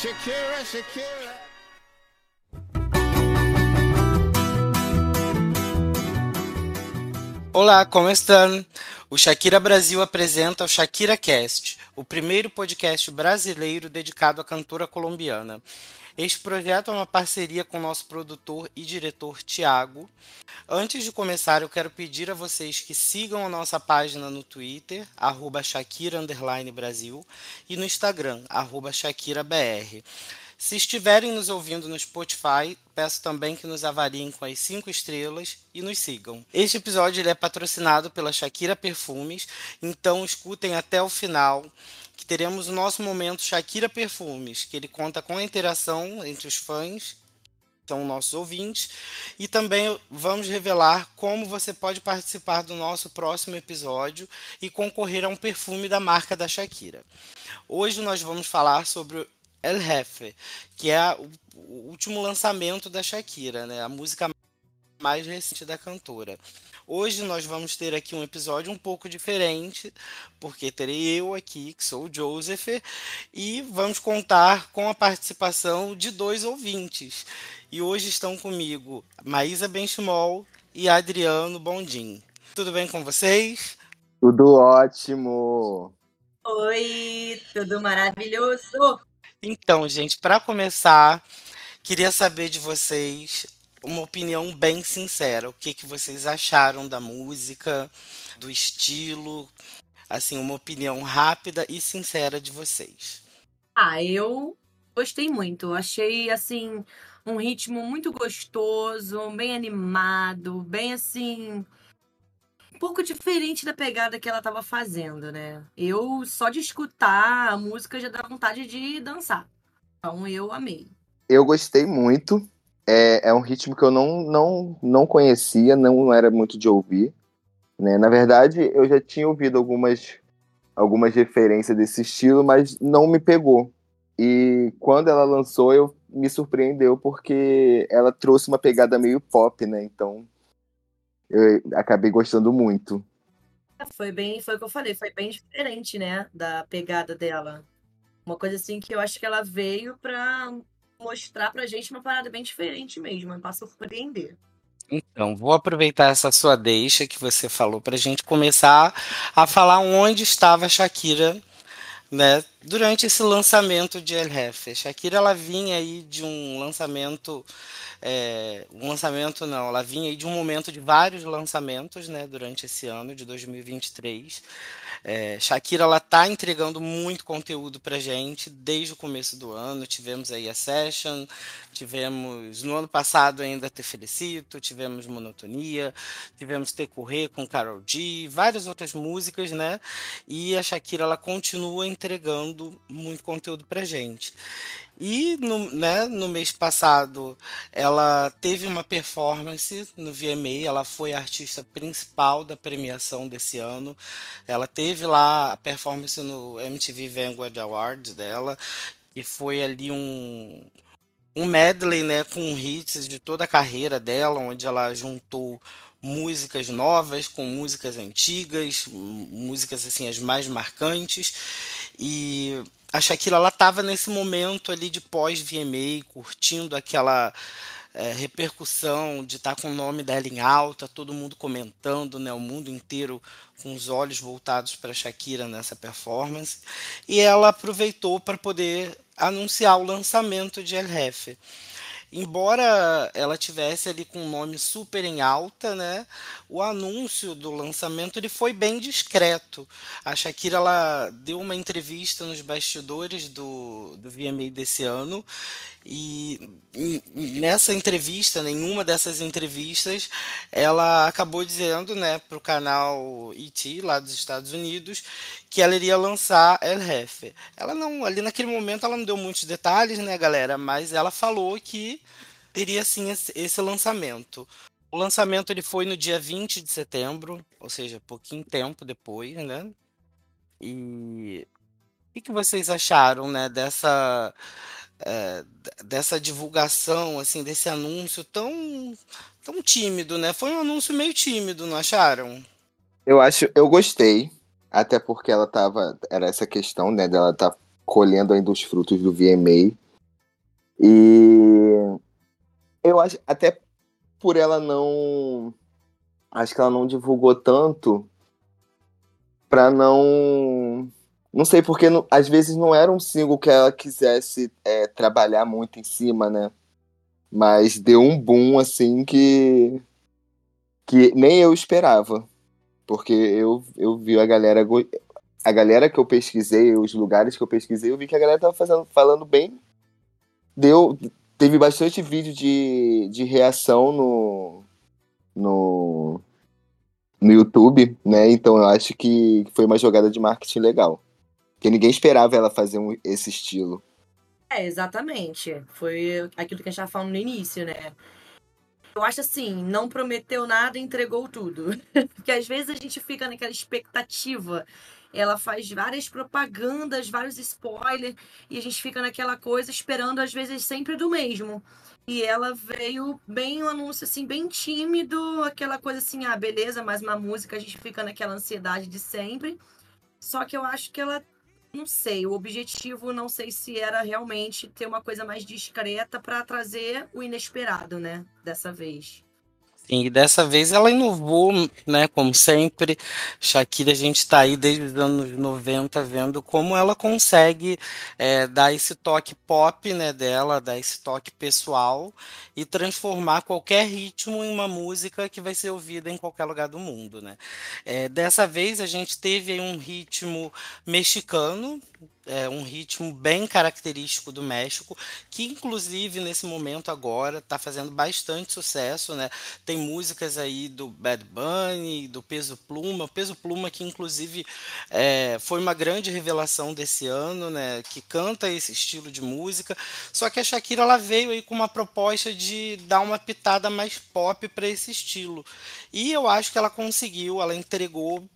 Shakira, Shakira. Olá, como estão? O Shakira Brasil apresenta o Shakira Cast, o primeiro podcast brasileiro dedicado à cantora colombiana. Este projeto é uma parceria com nosso produtor e diretor Tiago. Antes de começar, eu quero pedir a vocês que sigam a nossa página no Twitter, arroba Shakira Brasil, e no Instagram, arroba ShakiraBR. Se estiverem nos ouvindo no Spotify, peço também que nos avaliem com as 5 estrelas e nos sigam. Este episódio é patrocinado pela Shakira Perfumes, então escutem até o final que teremos o nosso momento Shakira Perfumes, que ele conta com a interação entre os fãs, são nossos ouvintes, e também vamos revelar como você pode participar do nosso próximo episódio e concorrer a um perfume da marca da Shakira. Hoje nós vamos falar sobre El Jefe, que é o, último lançamento da Shakira, né? A música mais recente da cantora. Hoje nós vamos ter aqui um episódio um pouco diferente, porque terei eu aqui, que sou o Joseph, e vamos contar com a participação de dois ouvintes. E hoje estão comigo Maísa Benchimol e Adriano Bondim. Tudo bem com vocês? Tudo ótimo! Oi, tudo maravilhoso! Então, gente, para começar, queria saber de vocês uma opinião bem sincera. O que, que vocês acharam da música, do estilo? Assim, uma opinião rápida e sincera de vocês. Ah, eu gostei muito. Achei, assim, um ritmo muito gostoso, bem animado, bem assim. Pouco diferente da pegada que ela estava fazendo, né? Eu, só de escutar a música, já dá vontade de dançar. Então, eu amei. Eu gostei muito. É, é um ritmo que eu não, não, não conhecia, não era muito de ouvir. Né? Na verdade, eu já tinha ouvido algumas, algumas referências desse estilo, mas não me pegou. E quando ela lançou, eu me surpreendeu porque ela trouxe uma pegada meio pop, né? Então eu acabei gostando muito. Foi bem, foi o que eu falei, foi bem diferente, né, da pegada dela. Uma coisa assim que eu acho que ela veio pra mostrar pra gente uma parada bem diferente mesmo, para surpreender. Então, vou aproveitar essa sua deixa que você falou para a gente começar a falar onde estava a Shakira né, durante esse lançamento de El Jefe. Shakira ela vinha aí de um lançamento é, um lançamento não, ela vinha aí de um momento de vários lançamentos, né, durante esse ano de 2023. É, Shakira ela tá entregando muito conteúdo pra gente desde o começo do ano. Tivemos aí a Session, tivemos no ano passado ainda Te Felicito, tivemos Monotonia, tivemos Te Correr com Carol G, várias outras músicas, né? E a Shakira ela continua entregando muito conteúdo pra gente. E no, né, no mês passado ela teve uma performance no VMA, ela foi a artista principal da premiação desse ano. Ela teve lá a performance no MTV Vanguard Awards dela, e foi ali um, um medley né, com hits de toda a carreira dela, onde ela juntou músicas novas com músicas antigas, músicas assim as mais marcantes. E a Shakira ela estava nesse momento ali de pós VMA, curtindo aquela é, repercussão de estar tá com o nome dela em alta, todo mundo comentando, né, o mundo inteiro com os olhos voltados para Shakira nessa performance, e ela aproveitou para poder anunciar o lançamento de El Jefe embora ela tivesse ali com um nome super em alta, né? O anúncio do lançamento ele foi bem discreto. A Shakira ela deu uma entrevista nos bastidores do, do VMA desse ano e nessa entrevista, nenhuma dessas entrevistas, ela acabou dizendo, né, para o canal ET lá dos Estados Unidos, que ela iria lançar El Jefe. Ela não, ali naquele momento, ela não deu muitos detalhes, né, galera, mas ela falou que teria sim esse, lançamento. O lançamento ele foi no dia 20 de setembro, ou seja, pouquinho tempo depois, né? E o que, que vocês acharam, né, dessa é, dessa divulgação, assim, desse anúncio tão, tão tímido, né? Foi um anúncio meio tímido, não acharam? Eu acho, eu gostei, até porque ela tava, era essa questão, né, dela tá colhendo ainda os frutos do VMA. E eu acho, até por ela não. Acho que ela não divulgou tanto pra não. Não sei, porque às vezes não era um single que ela quisesse é, trabalhar muito em cima, né? Mas deu um boom assim que. que nem eu esperava. Porque eu, eu vi a galera. A galera que eu pesquisei, os lugares que eu pesquisei, eu vi que a galera tava fazendo, falando bem. Deu, teve bastante vídeo de, de reação no, no, no YouTube, né? Então eu acho que foi uma jogada de marketing legal. Porque ninguém esperava ela fazer um, esse estilo. É, exatamente. Foi aquilo que a gente estava falando no início, né? Eu acho assim, não prometeu nada entregou tudo. Porque às vezes a gente fica naquela expectativa. Ela faz várias propagandas, vários spoilers, e a gente fica naquela coisa esperando, às vezes, sempre do mesmo. E ela veio bem um anúncio assim, bem tímido, aquela coisa assim, ah, beleza, mais uma música, a gente fica naquela ansiedade de sempre. Só que eu acho que ela não sei, o objetivo não sei se era realmente ter uma coisa mais discreta para trazer o inesperado, né? Dessa vez. E dessa vez ela inovou, né? Como sempre, Shakira, a gente está aí desde os anos 90 vendo como ela consegue é, dar esse toque pop, né, dela, dar esse toque pessoal e transformar qualquer ritmo em uma música que vai ser ouvida em qualquer lugar do mundo, né? É, dessa vez a gente teve um ritmo mexicano, é, um ritmo bem característico do México, que inclusive nesse momento agora está fazendo bastante sucesso, né? Tem músicas aí do Bad Bunny, do Peso Pluma, Peso Pluma que inclusive é, foi uma grande revelação desse ano, né? Que canta esse estilo de música. Só que a Shakira ela veio aí com uma proposta de dar uma pitada mais pop para esse estilo. E eu acho que ela conseguiu, ela entregou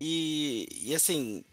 e, e assim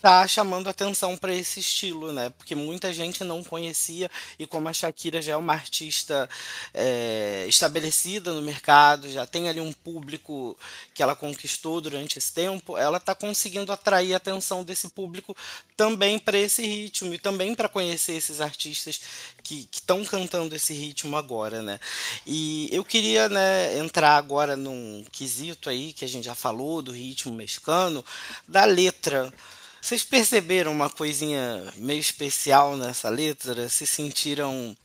tá chamando atenção para esse estilo, né? Porque muita gente não conhecia e como a Shakira já é uma artista é, estabelecida no mercado, já tem ali um público que ela conquistou durante esse tempo, ela está conseguindo atrair a atenção desse público também para esse ritmo e também para conhecer esses artistas que estão cantando esse ritmo agora, né? E eu queria né, entrar agora num quesito aí que a gente já falou do ritmo mexicano, da letra. Vocês perceberam uma coisinha meio especial nessa letra? Se sentiram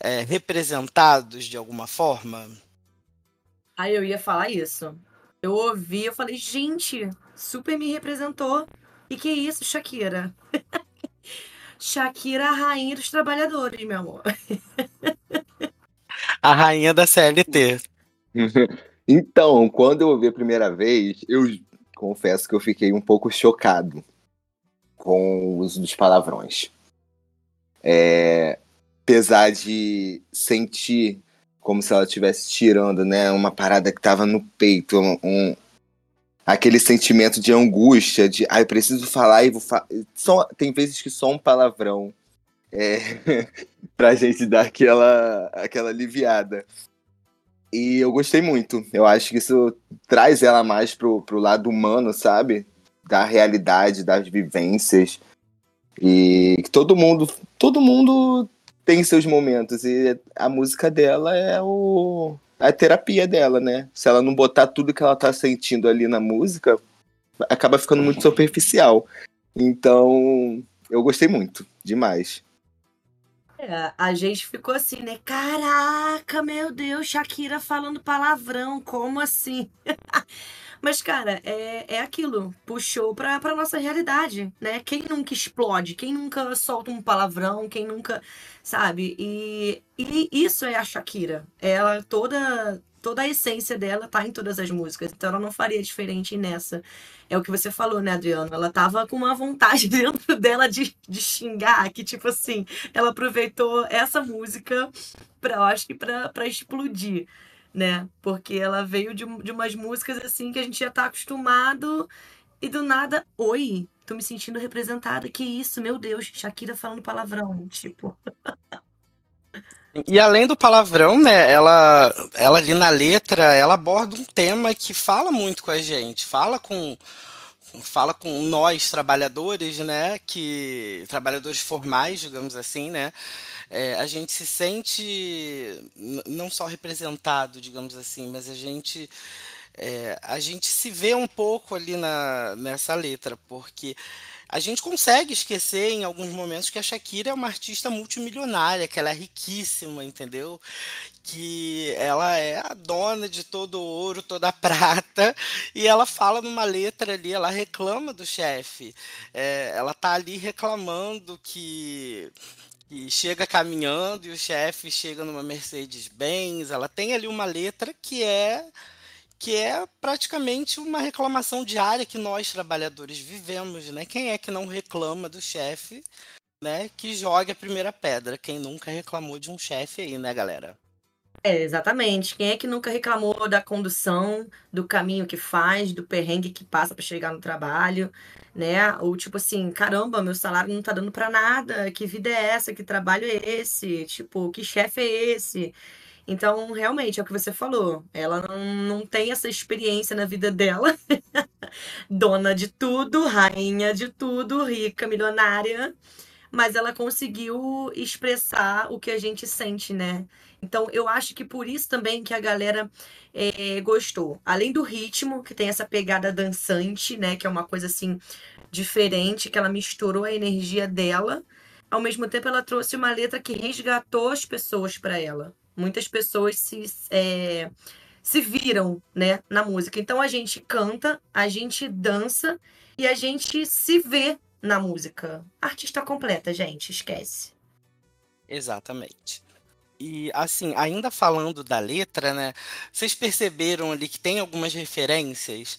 é, representados de alguma forma? Aí eu ia falar isso. Eu ouvi, eu falei, gente, super me representou. E que isso, Shakira? Shakira, a rainha dos trabalhadores, meu amor. a rainha da CLT. então, quando eu ouvi a primeira vez, eu confesso que eu fiquei um pouco chocado com o uso dos palavrões. É, apesar de sentir como se ela estivesse tirando, né, uma parada que estava no peito, um, um, aquele sentimento de angústia, de, eu preciso falar e vou falar. tem vezes que só um palavrão é, pra gente dar aquela, aquela aliviada. E eu gostei muito. Eu acho que isso traz ela mais pro, pro lado humano, sabe? Da realidade, das vivências. E todo mundo, todo mundo tem seus momentos e a música dela é o a terapia dela, né? Se ela não botar tudo que ela tá sentindo ali na música, acaba ficando muito superficial. Então, eu gostei muito, demais. É, a gente ficou assim, né? Caraca, meu Deus, Shakira falando palavrão, como assim? Mas, cara, é, é aquilo. Puxou pra, pra nossa realidade, né? Quem nunca explode? Quem nunca solta um palavrão? Quem nunca. Sabe? E, e isso é a Shakira. Ela toda. Toda a essência dela tá em todas as músicas. Então ela não faria diferente nessa. É o que você falou, né, Adriano? Ela tava com uma vontade dentro dela de, de xingar, que, tipo assim, ela aproveitou essa música pra, eu acho que pra, pra explodir né? Porque ela veio de, de umas músicas assim que a gente já tá acostumado e do nada, oi, tô me sentindo representada. Que isso, meu Deus, Shakira falando palavrão, tipo. E além do palavrão, né, ela, ela ali na letra, ela aborda um tema que fala muito com a gente, fala com, fala com nós trabalhadores, né, que trabalhadores formais, digamos assim, né, é, a gente se sente não só representado, digamos assim, mas a gente é, a gente se vê um pouco ali na, nessa letra, porque a gente consegue esquecer em alguns momentos que a Shakira é uma artista multimilionária, que ela é riquíssima, entendeu? Que ela é a dona de todo o ouro, toda a prata, e ela fala numa letra ali, ela reclama do chefe. É, ela tá ali reclamando que chega caminhando e o chefe chega numa Mercedes-Benz. Ela tem ali uma letra que é que é praticamente uma reclamação diária que nós trabalhadores vivemos, né? Quem é que não reclama do chefe, né? Que joga a primeira pedra. Quem nunca reclamou de um chefe aí, né, galera? É, exatamente. Quem é que nunca reclamou da condução, do caminho que faz, do perrengue que passa para chegar no trabalho, né? Ou tipo assim, caramba, meu salário não tá dando para nada. Que vida é essa? Que trabalho é esse? Tipo, que chefe é esse? Então, realmente, é o que você falou. Ela não, não tem essa experiência na vida dela. Dona de tudo, rainha de tudo, rica, milionária. Mas ela conseguiu expressar o que a gente sente, né? Então, eu acho que por isso também que a galera é, gostou. Além do ritmo, que tem essa pegada dançante, né? Que é uma coisa assim diferente, que ela misturou a energia dela. Ao mesmo tempo, ela trouxe uma letra que resgatou as pessoas para ela muitas pessoas se, é, se viram né, na música. Então a gente canta, a gente dança e a gente se vê na música. Artista completa, gente, esquece. Exatamente. E assim, ainda falando da letra, né? Vocês perceberam ali que tem algumas referências,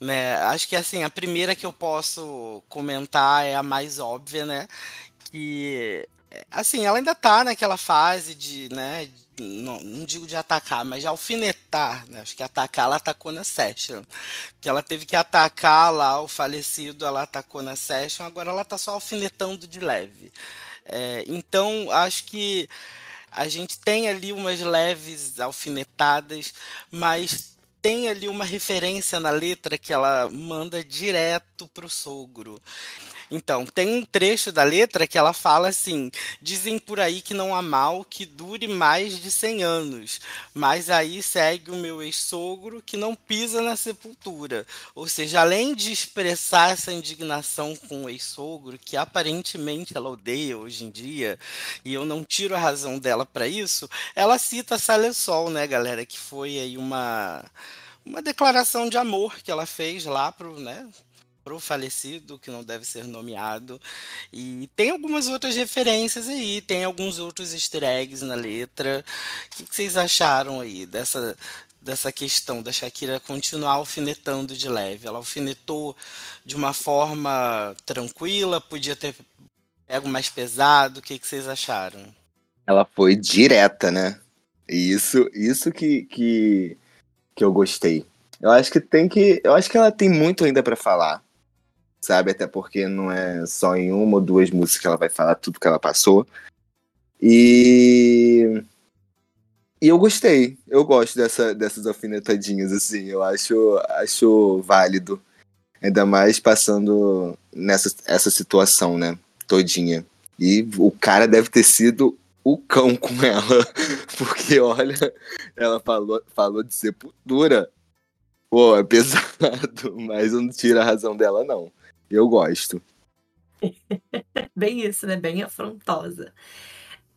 né? Acho que assim, a primeira que eu posso comentar é a mais óbvia, né? Que assim, ela ainda tá naquela fase de, né, não, não, digo de atacar, mas de alfinetar, né? Acho que atacar ela atacou na Session. Que ela teve que atacar lá o falecido, ela atacou na Session, agora ela tá só alfinetando de leve. É, então, acho que a gente tem ali umas leves alfinetadas, mas tem ali uma referência na letra que ela manda direto pro sogro. Então, tem um trecho da letra que ela fala assim: dizem por aí que não há mal que dure mais de 100 anos, mas aí segue o meu ex-sogro que não pisa na sepultura. Ou seja, além de expressar essa indignação com o ex-sogro, que aparentemente ela odeia hoje em dia, e eu não tiro a razão dela para isso, ela cita Sale Sol, né, galera, que foi aí uma uma declaração de amor que ela fez lá pro, né, pro falecido, que não deve ser nomeado. E tem algumas outras referências aí, tem alguns outros easter eggs na letra. O que vocês acharam aí dessa, dessa questão da Shakira continuar alfinetando de leve? Ela alfinetou de uma forma tranquila, podia ter pego mais pesado. O que, que vocês acharam? Ela foi direta, né? Isso, isso que, que, que eu gostei. Eu acho que tem que. Eu acho que ela tem muito ainda para falar sabe? Até porque não é só em uma ou duas músicas que ela vai falar tudo que ela passou. E. E eu gostei, eu gosto dessa, dessas alfinetadinhas, assim, eu acho, acho válido. Ainda mais passando nessa essa situação, né? Todinha. E o cara deve ter sido o cão com ela. Porque, olha, ela falou, falou de sepultura. Pô, é pesado, mas eu não tiro a razão dela, não. Eu gosto. Bem isso, né? Bem afrontosa.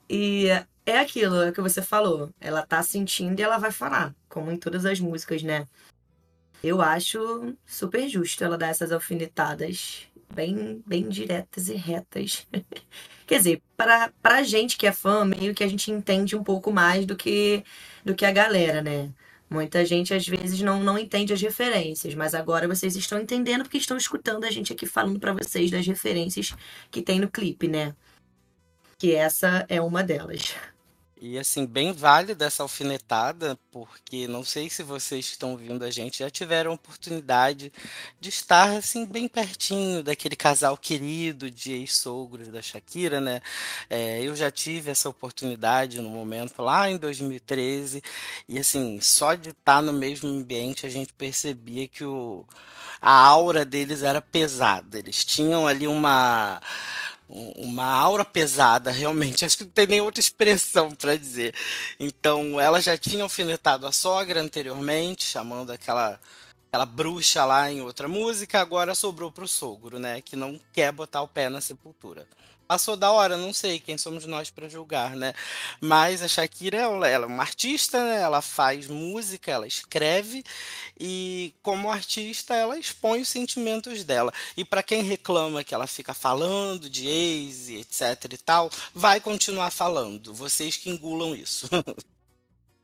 E é aquilo que você falou. Ela tá sentindo e ela vai falar, como em todas as músicas, né? Eu acho super justo ela dar essas alfinetadas bem, bem diretas e retas. Quer dizer, para pra gente que é fã, meio que a gente entende um pouco mais do que, do que a galera, né? Muita gente às vezes não, não entende as referências, mas agora vocês estão entendendo porque estão escutando a gente aqui falando para vocês das referências que tem no clipe, né? Que essa é uma delas. E assim, bem válida essa alfinetada, porque não sei se vocês que estão ouvindo a gente já tiveram a oportunidade de estar assim bem pertinho daquele casal querido de ex-sogros da Shakira, né? É, eu já tive essa oportunidade no momento lá em 2013 e assim, só de estar no mesmo ambiente a gente percebia que o, a aura deles era pesada. Eles tinham ali uma uma aura pesada, realmente. Acho que não tem nem outra expressão para dizer. Então, ela já tinha alfinetado a sogra anteriormente, chamando aquela aquela bruxa lá em outra música, agora sobrou pro sogro, né, que não quer botar o pé na sepultura. Passou da hora, não sei quem somos nós para julgar, né? Mas a Shakira, ela, é uma artista, né? Ela faz música, ela escreve e como artista ela expõe os sentimentos dela. E para quem reclama que ela fica falando de ex, etc e tal, vai continuar falando. Vocês que engulam isso.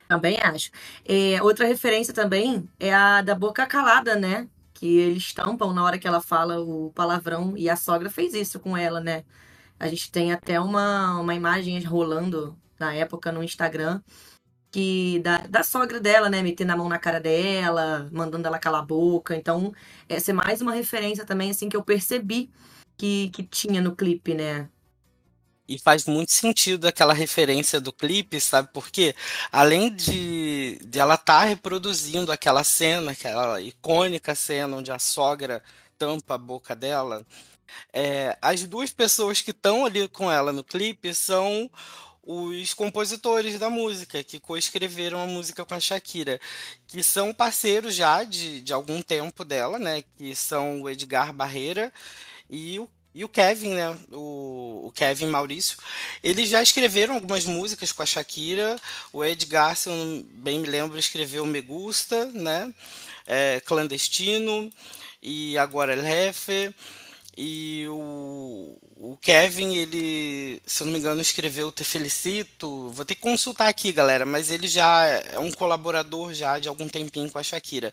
Também acho. É, outra referência também é a da boca calada, né? Que eles tampam na hora que ela fala o palavrão e a sogra fez isso com ela, né? A gente tem até uma, uma imagem rolando na época no Instagram que da, da sogra dela, né, metendo a mão na cara dela, mandando ela calar a boca. Então, essa é mais uma referência também assim que eu percebi que, que tinha no clipe, né? E faz muito sentido aquela referência do clipe, sabe? Porque além de, de ela estar tá reproduzindo aquela cena, aquela icônica cena onde a sogra tampa a boca dela, é, as duas pessoas que estão ali com ela no clipe são os compositores da música, que coescreveram a música com a Shakira, que são parceiros já de, de algum tempo dela, né? Que são o Edgar Barreira e o, e o Kevin, né? O, o Kevin Maurício. Eles já escreveram algumas músicas com a Shakira. O Edgar, se eu bem me lembro, escreveu Me Gusta, né? É, Clandestino e agora El Jefe. E o, o Kevin, ele, se eu não me engano, escreveu Te Felicito. Vou ter que consultar aqui, galera, mas ele já é um colaborador já de algum tempinho com a Shakira.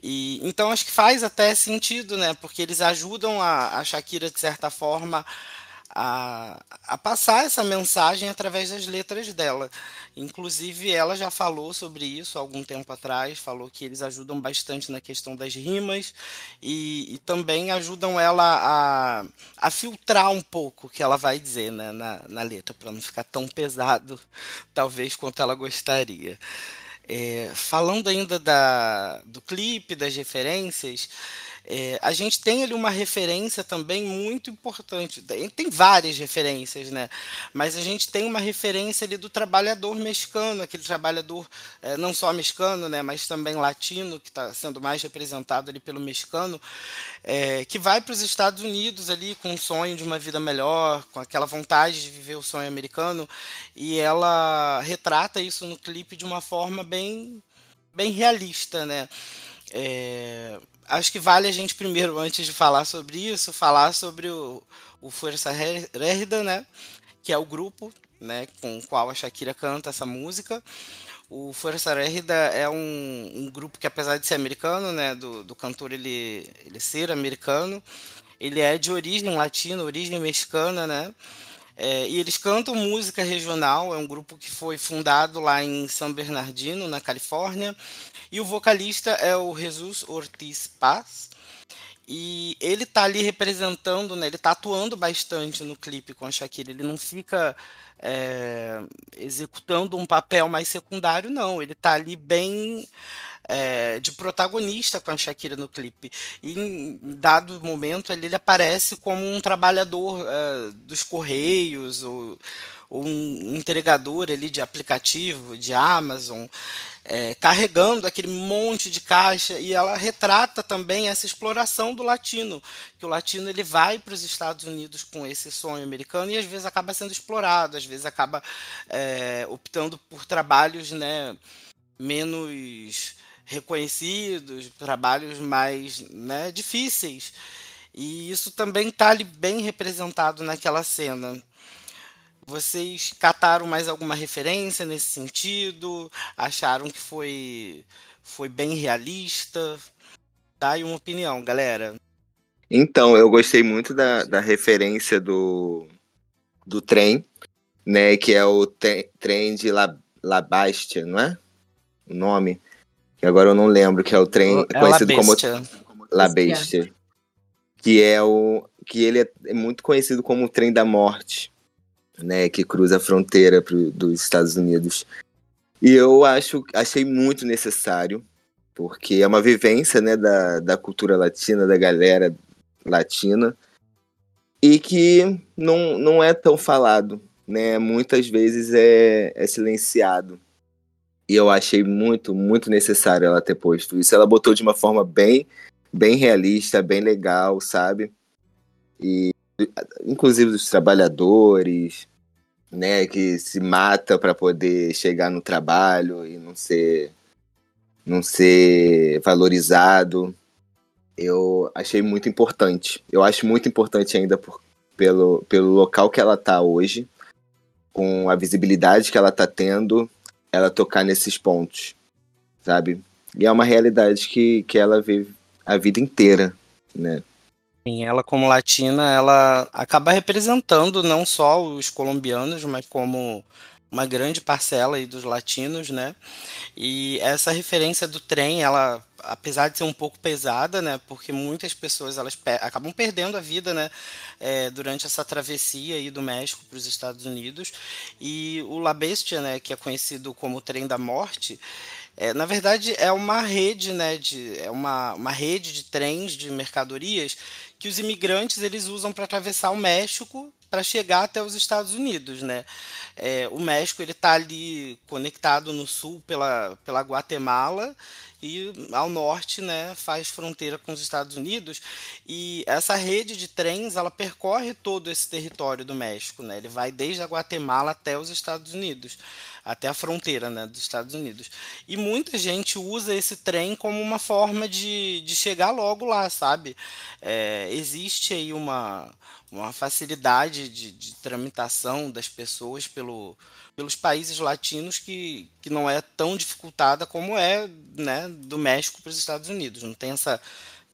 E, então acho que faz até sentido, né? Porque eles ajudam a, a Shakira, de certa forma, a, a passar essa mensagem através das letras dela. Inclusive, ela já falou sobre isso algum tempo atrás, falou que eles ajudam bastante na questão das rimas e, e também ajudam ela a, a filtrar um pouco o que ela vai dizer né, na, na letra, para não ficar tão pesado, talvez, quanto ela gostaria. É, falando ainda da, do clipe, das referências, é, a gente tem ali uma referência também muito importante. Tem várias referências, né? Mas a gente tem uma referência ali do trabalhador mexicano, aquele trabalhador é, não só mexicano, né? Mas também latino, que está sendo mais representado ali pelo mexicano, é, que vai para os Estados Unidos ali com o sonho de uma vida melhor, com aquela vontade de viver o sonho americano, e ela retrata isso no clipe de uma forma bem, bem realista, né? É, acho que vale a gente primeiro, antes de falar sobre isso, falar sobre o, o Força Rerda, né? Que é o grupo né, com o qual a Shakira canta essa música. O Força Rerda é um, um, grupo que, apesar de ser americano, né, do, do cantor ele, ele ser americano, ele é de origem latina, origem mexicana, né? É, e eles cantam música regional, é um grupo que foi fundado lá em São Bernardino, na Califórnia, e o vocalista é o Jesus Ortiz Paz. E ele tá ali representando, né? Ele tá atuando bastante no clipe com a Shakira. Ele não fica é, executando um papel mais secundário, não. Ele tá ali bem é, de protagonista com a Shakira no clipe. E em dado momento ele, ele aparece como um trabalhador é, dos Correios ou, um entregador ali de aplicativo, de Amazon é, carregando aquele monte de caixa e ela retrata também essa exploração do latino, que o latino ele vai para os Estados Unidos com esse sonho americano e às vezes acaba sendo explorado, às vezes acaba é, optando por trabalhos né, menos reconhecidos, trabalhos mais né, difíceis. E isso também está bem representado naquela cena. Vocês cataram mais alguma referência nesse sentido? Acharam que foi, foi bem realista? Dá aí uma opinião, galera. Então, eu gostei muito da, da referência do, do trem, né? Que é o trem de La, La Bastia, não é? O nome. Que agora eu não lembro, que é o trem É conhecido La como. La Bestia. Que é o. Que ele é, é muito conhecido como o trem da morte, né? Que cruza a fronteira pro, dos Estados Unidos. E eu acho, achei muito necessário, porque é uma vivência, né, da, da cultura latina, da galera latina, e que não, não é tão falado, né? Muitas vezes é, é silenciado. E eu achei muito, muito necessário ela ter posto isso. Ela botou de uma forma bem, bem realista, bem legal, sabe? E inclusive dos trabalhadores, né, que se mata para poder chegar no trabalho e não ser não ser valorizado. Eu achei muito importante. Eu acho muito importante ainda por, pelo, pelo local que ela tá hoje, com a visibilidade que ela tá tendo, ela tocar nesses pontos, sabe? E é uma realidade que, que ela vive a vida inteira, né? Sim, ela como latina, ela acaba representando não só os colombianos, mas como uma grande parcela aí dos latinos, né? E essa referência do trem, ela, apesar de ser um pouco pesada, né? Porque muitas pessoas elas pe- acabam perdendo a vida, né? é, durante essa travessia aí do México para os Estados Unidos. E o La Bestia, né? Que é conhecido como o Trem da Morte, é, na verdade é uma rede, né? De, é uma, uma rede de trens de mercadorias que os imigrantes eles usam para atravessar o México para chegar até os Estados Unidos, né? É, o México ele está ali conectado no sul pela, pela Guatemala e ao norte, né, faz fronteira com os Estados Unidos. E essa rede de trens ela percorre todo esse território do México, né? Ele vai desde a Guatemala até os Estados Unidos, até a fronteira, né, dos Estados Unidos. E muita gente usa esse trem como uma forma de, de chegar logo lá, sabe? É, existe aí uma, uma facilidade de, de tramitação das pessoas pelo, pelos países latinos que, que não é tão dificultada como é né, do México para os Estados Unidos. Não tem essa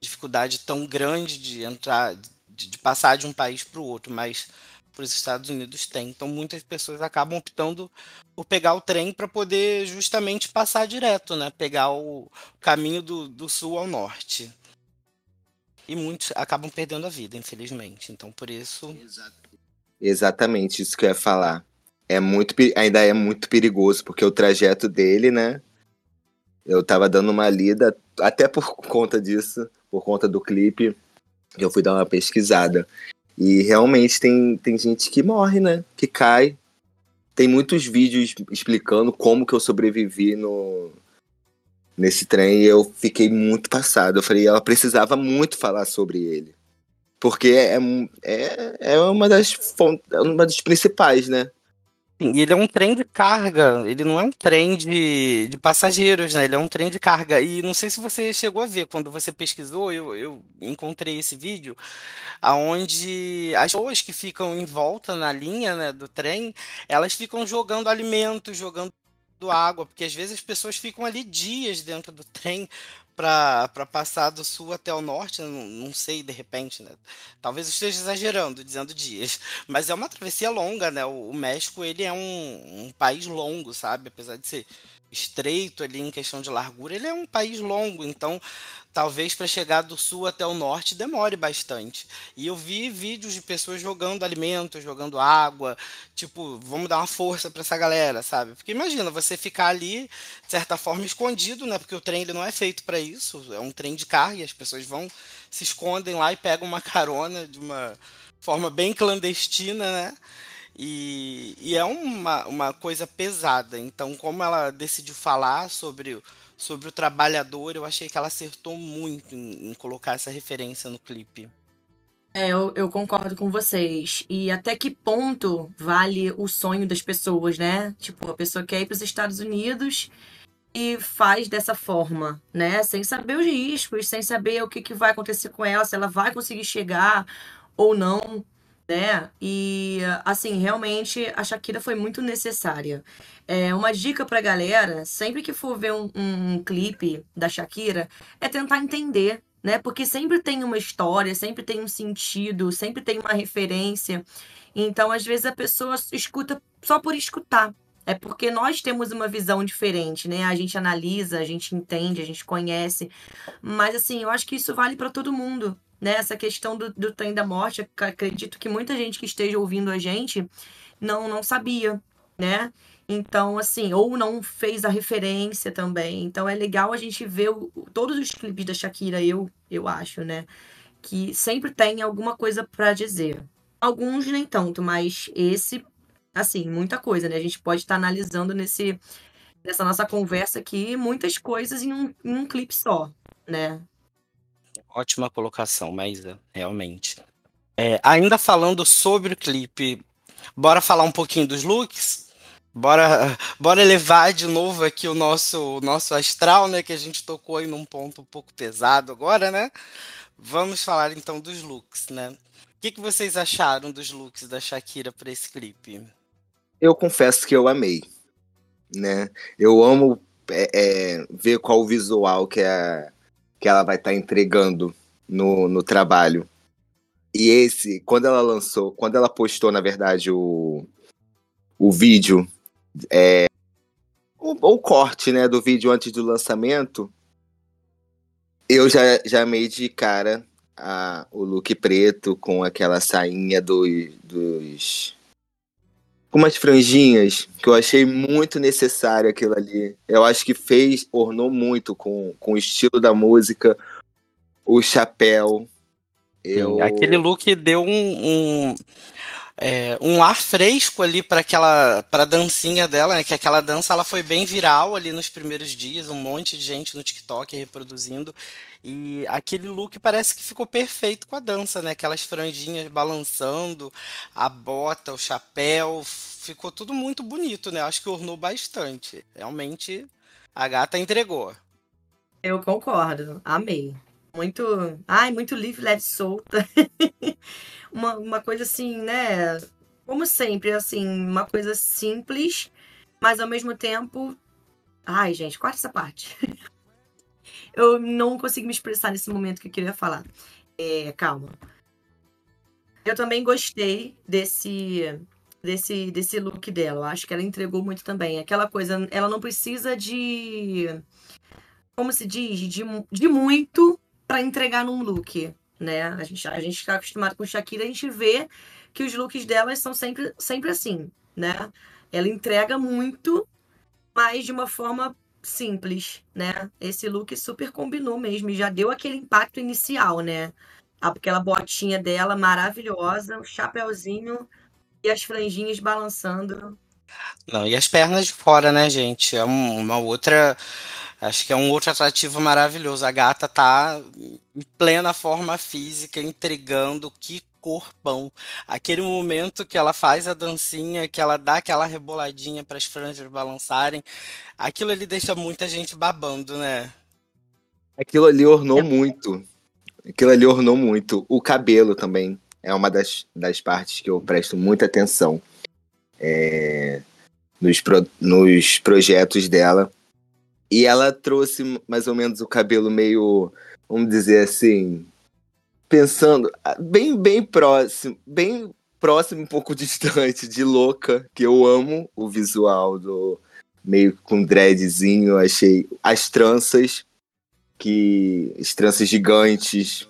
dificuldade tão grande de entrar, de, de passar de um país para o outro, mas para os Estados Unidos tem. Então muitas pessoas acabam optando por pegar o trem para poder justamente passar direto, né? Pegar o caminho do, do sul ao norte. E muitos acabam perdendo a vida, infelizmente. Então por isso. Exatamente isso que eu ia falar. É muito, ainda é muito perigoso, porque o trajeto dele, né? Eu tava dando uma lida, até por conta disso, por conta do clipe, eu fui dar uma pesquisada. E realmente tem, tem gente que morre, né? Que cai. Tem muitos vídeos explicando como que eu sobrevivi no nesse trem e eu fiquei muito passado. Eu falei, ela precisava muito falar sobre ele. Porque é, é, é uma das fontes, é uma das principais, né? E ele é um trem de carga, ele não é um trem de, de passageiros, né? Ele é um trem de carga. E não sei se você chegou a ver, quando você pesquisou, eu, eu encontrei esse vídeo, aonde as pessoas que ficam em volta na linha, né, do trem, elas ficam jogando alimentos, jogando água, porque às vezes as pessoas ficam ali dias dentro do trem para passar do sul até o norte, não, não sei, de repente, né? Talvez eu esteja exagerando, dizendo dias. Mas é uma travessia longa, né? O, o México, ele é um, um país longo, sabe? Apesar de ser estreito ali em questão de largura, ele é um país longo, então talvez para chegar do sul até o norte demore bastante. E eu vi vídeos de pessoas jogando alimentos, jogando água, tipo, vamos dar uma força para essa galera, sabe? Porque imagina você ficar ali de certa forma escondido, né? Porque o trem ele não é feito para isso, é um trem de carga, e as pessoas vão se escondem lá e pegam uma carona de uma forma bem clandestina, né? E, e é uma, uma coisa pesada. Então, como ela decidiu falar sobre, sobre o trabalhador, eu achei que ela acertou muito em, em colocar essa referência no clipe. É, eu, eu concordo com vocês. E até que ponto vale o sonho das pessoas, né? Tipo, a pessoa quer ir para os Estados Unidos e faz dessa forma, né? Sem saber os riscos, sem saber o que, que vai acontecer com ela, se ela vai conseguir chegar ou não, né? E, assim, realmente a Shakira foi muito necessária. É, uma dica pra galera, sempre que for ver um, um, um clipe da Shakira, é tentar entender né? Porque sempre tem uma história, sempre tem um sentido, sempre tem uma referência. Então, às vezes a pessoa escuta só por escutar. É porque nós temos uma visão diferente, né? A gente analisa, a gente entende, a gente conhece. Mas, assim, eu acho que isso vale para todo mundo, né? Essa questão do, do trem da morte, acredito que muita gente que esteja ouvindo a gente não, não sabia, né? Então, assim, ou não fez a referência também. Então, é legal a gente ver o, todos os clipes da Shakira, eu, eu acho, né? Que sempre tem alguma coisa para dizer. Alguns nem tanto, mas esse assim, muita coisa, né? A gente pode estar tá analisando nesse, nessa nossa conversa aqui muitas coisas em um, em um clipe só, né? Ótima colocação, Maísa, realmente. É, ainda falando sobre o clipe, bora falar um pouquinho dos looks? Bora, bora elevar de novo aqui o nosso, o nosso astral, né? Que a gente tocou aí num ponto um pouco pesado agora, né? Vamos falar então dos looks, né? O que, que vocês acharam dos looks da Shakira para esse clipe? eu confesso que eu amei, né? Eu amo é, é, ver qual o visual que, a, que ela vai estar tá entregando no, no trabalho. E esse, quando ela lançou, quando ela postou, na verdade, o, o vídeo, é, o, o corte né, do vídeo antes do lançamento, eu já, já amei de cara a, o look preto com aquela sainha do, dos com umas franjinhas que eu achei muito necessário aquilo ali. Eu acho que fez, ornou muito com, com o estilo da música, o chapéu. Eu... Aquele look deu um, um, é, um ar fresco ali para aquela para dancinha dela, né? Que aquela dança ela foi bem viral ali nos primeiros dias, um monte de gente no TikTok reproduzindo. E aquele look parece que ficou perfeito com a dança, né? Aquelas franjinhas balançando, a bota, o chapéu, ficou tudo muito bonito, né? Acho que ornou bastante. Realmente a gata entregou. Eu concordo, amei. Muito, ai, muito livre, leve, solta. uma, uma coisa assim, né? Como sempre, assim, uma coisa simples, mas ao mesmo tempo. Ai, gente, corta essa parte. eu não consigo me expressar nesse momento que eu queria falar. É, calma. Eu também gostei desse desse desse look dela. Eu acho que ela entregou muito também. Aquela coisa, ela não precisa de como se diz, de, de muito para entregar num look, né? A gente a gente está acostumado com Shakira, a gente vê que os looks delas são sempre sempre assim, né? Ela entrega muito, mas de uma forma simples, né? Esse look super combinou mesmo e já deu aquele impacto inicial, né? Aquela botinha dela maravilhosa, o chapéuzinho e as franjinhas balançando. Não, e as pernas de fora, né, gente? É uma outra. Acho que é um outro atrativo maravilhoso. A gata tá em plena forma física, entregando que corpão. Aquele momento que ela faz a dancinha, que ela dá aquela reboladinha para as franjas balançarem, aquilo ali deixa muita gente babando, né? Aquilo ali ornou é. muito. Aquilo ali ornou muito. O cabelo também é uma das, das partes que eu presto muita atenção é, nos, pro, nos projetos dela. E ela trouxe mais ou menos o cabelo meio, vamos dizer assim, pensando ah, bem, bem próximo, bem próximo, um pouco distante de Louca, que eu amo o visual do meio com dreadzinho, achei as tranças que as tranças gigantes.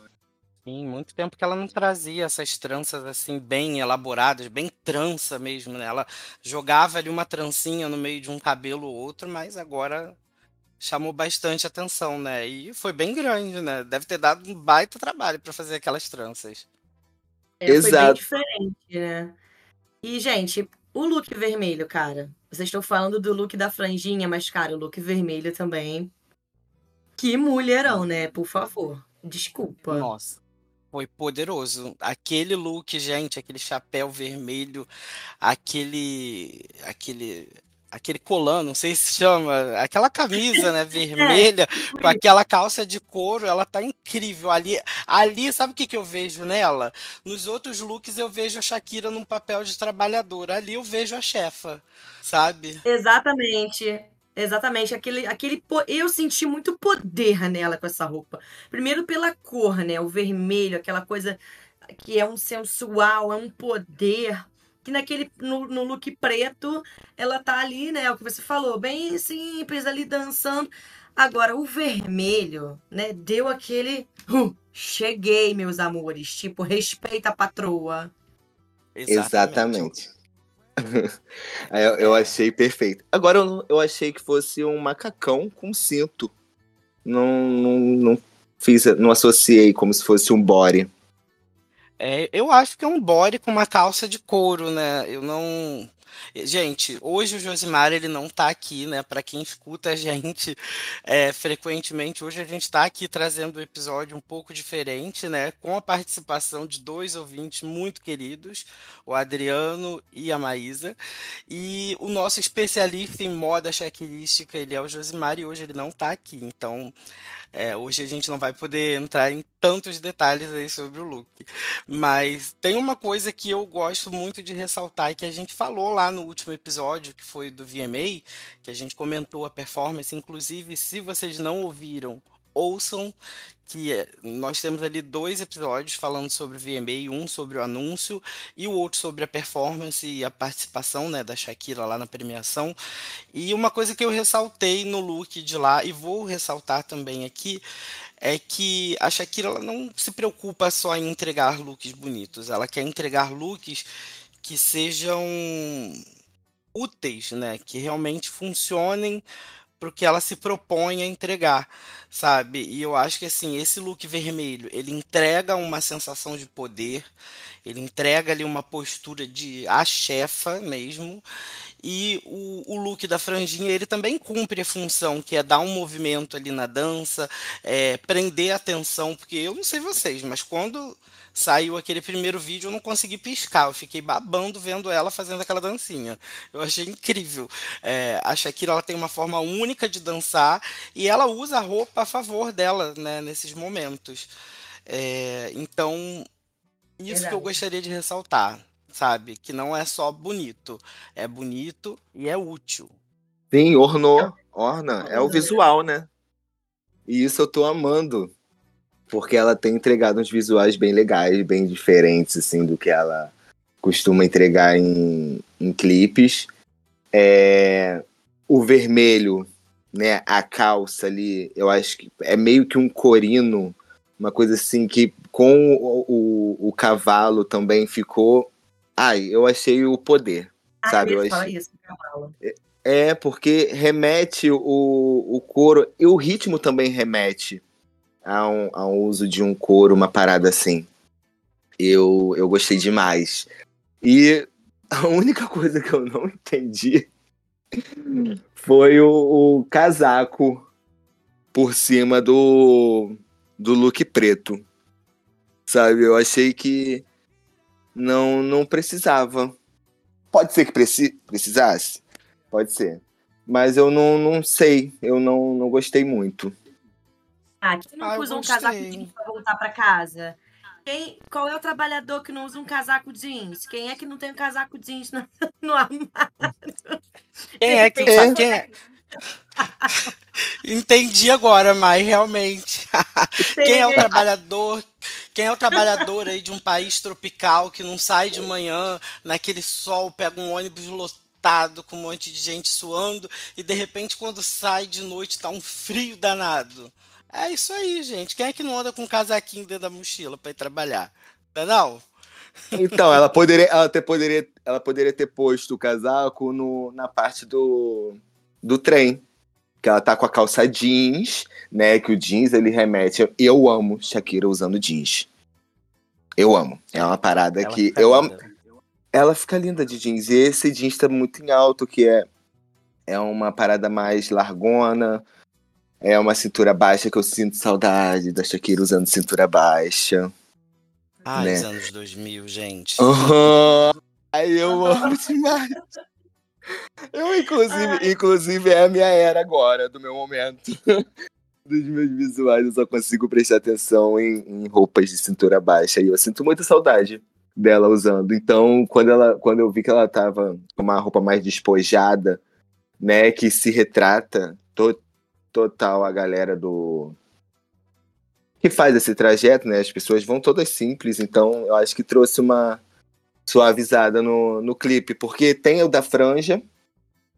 Sim, muito tempo que ela não trazia essas tranças assim bem elaboradas, bem trança mesmo, né? Ela jogava ali uma trancinha no meio de um cabelo ou outro, mas agora chamou bastante atenção, né? E foi bem grande, né? Deve ter dado um baita trabalho para fazer aquelas tranças. É, Exato. Foi bem diferente, né? E, gente, o look vermelho, cara. Vocês estão falando do look da franjinha, mas, cara, o look vermelho também. Que mulherão, né? Por favor. Desculpa. Nossa. Foi poderoso. Aquele look, gente, aquele chapéu vermelho, aquele. aquele aquele colã, não sei se chama, aquela camisa, né, é, vermelha, com aquela calça de couro, ela tá incrível. Ali, ali sabe o que, que eu vejo nela? Nos outros looks eu vejo a Shakira num papel de trabalhadora, ali eu vejo a chefa, sabe? Exatamente. Exatamente, aquele, aquele eu senti muito poder nela com essa roupa. Primeiro pela cor, né? O vermelho, aquela coisa que é um sensual, é um poder. Que naquele no, no look preto, ela tá ali, né? É o que você falou, bem simples ali dançando. Agora, o vermelho, né? Deu aquele. Uh, cheguei, meus amores. Tipo, respeita a patroa. Exatamente. Exatamente. eu, eu, achei perfeito. Agora eu, eu, achei que fosse um macacão com cinto. Não, não, não fiz, não associei como se fosse um body. É, eu acho que é um body com uma calça de couro, né? Eu não. Gente, hoje o Josimar ele não está aqui, né? Para quem escuta a gente é, frequentemente, hoje a gente está aqui trazendo um episódio um pouco diferente, né? Com a participação de dois ouvintes muito queridos, o Adriano e a Maísa. E o nosso especialista em moda checklística, ele é o Josimar, e hoje ele não está aqui. Então, é, hoje a gente não vai poder entrar em tantos detalhes aí sobre o look. Mas tem uma coisa que eu gosto muito de ressaltar e que a gente falou lá no último episódio, que foi do VMA, que a gente comentou a performance. Inclusive, se vocês não ouviram, ouçam que é, nós temos ali dois episódios falando sobre o VMA, um sobre o anúncio e o outro sobre a performance e a participação né, da Shakira lá na premiação. E uma coisa que eu ressaltei no look de lá, e vou ressaltar também aqui, é que a Shakira ela não se preocupa só em entregar looks bonitos, ela quer entregar looks que sejam úteis, né, que realmente funcionem para o que ela se propõe a entregar, sabe? E eu acho que assim, esse look vermelho, ele entrega uma sensação de poder, ele entrega ali uma postura de a chefa mesmo. E o, o look da franjinha, ele também cumpre a função, que é dar um movimento ali na dança, é, prender a atenção, porque eu não sei vocês, mas quando saiu aquele primeiro vídeo, eu não consegui piscar. Eu fiquei babando vendo ela fazendo aquela dancinha. Eu achei incrível. É, a Shakira ela tem uma forma única de dançar e ela usa a roupa a favor dela né, nesses momentos. É, então, isso Verdade. que eu gostaria de ressaltar, sabe? Que não é só bonito, é bonito e é útil. Sim, ornou, orna, é o visual, né? E isso eu tô amando porque ela tem entregado uns visuais bem legais, bem diferentes, assim, do que ela costuma entregar em, em clipes. É, o vermelho, né, a calça ali, eu acho que é meio que um corino, uma coisa assim que com o, o, o cavalo também ficou. Ai, eu achei o poder, ah, sabe? Eu achei... isso, cavalo. É, é, porque remete o, o couro, e o ritmo também remete ao, ao uso de um couro, uma parada assim. Eu, eu gostei demais. E a única coisa que eu não entendi foi o, o casaco por cima do, do look preto. Sabe? Eu achei que não, não precisava. Pode ser que preci precisasse? Pode ser. Mas eu não, não sei. Eu não, não gostei muito. Ah, quem não ah, usa um casaco jeans para voltar para casa? Quem, qual é o trabalhador que não usa um casaco jeans? Quem é que não tem um casaco jeans no, no armário? Quem é que é? Quem é? Entendi agora, mas realmente. Quem é o trabalhador? Quem é o trabalhador aí de um país tropical que não sai de manhã naquele sol, pega um ônibus lotado com um monte de gente suando e de repente quando sai de noite tá um frio danado? É isso aí, gente. Quem é que não anda com um casaquinho dentro da mochila para ir trabalhar? Não, é não? Então, ela poderia, ela, ter, poderia, ela poderia ter posto o casaco no, na parte do, do trem. Que ela tá com a calça jeans, né? Que o jeans ele remete. Eu amo Shakira usando jeans. Eu amo. É uma parada ela que eu amo. Ela fica linda de jeans. E esse jeans tá muito em alto, que é, é uma parada mais largona, é uma cintura baixa que eu sinto saudade da Shakira usando cintura baixa. Ah, né? os anos 2000, gente. Uhum. Ai, eu amo demais. Eu, inclusive, inclusive, é a minha era agora, do meu momento. Dos meus visuais, eu só consigo prestar atenção em, em roupas de cintura baixa. E eu sinto muita saudade dela usando. Então, quando, ela, quando eu vi que ela tava com uma roupa mais despojada, né, que se retrata to total a galera do que faz esse trajeto, né? As pessoas vão todas simples, então eu acho que trouxe uma suavizada no, no clipe, porque tem o da franja,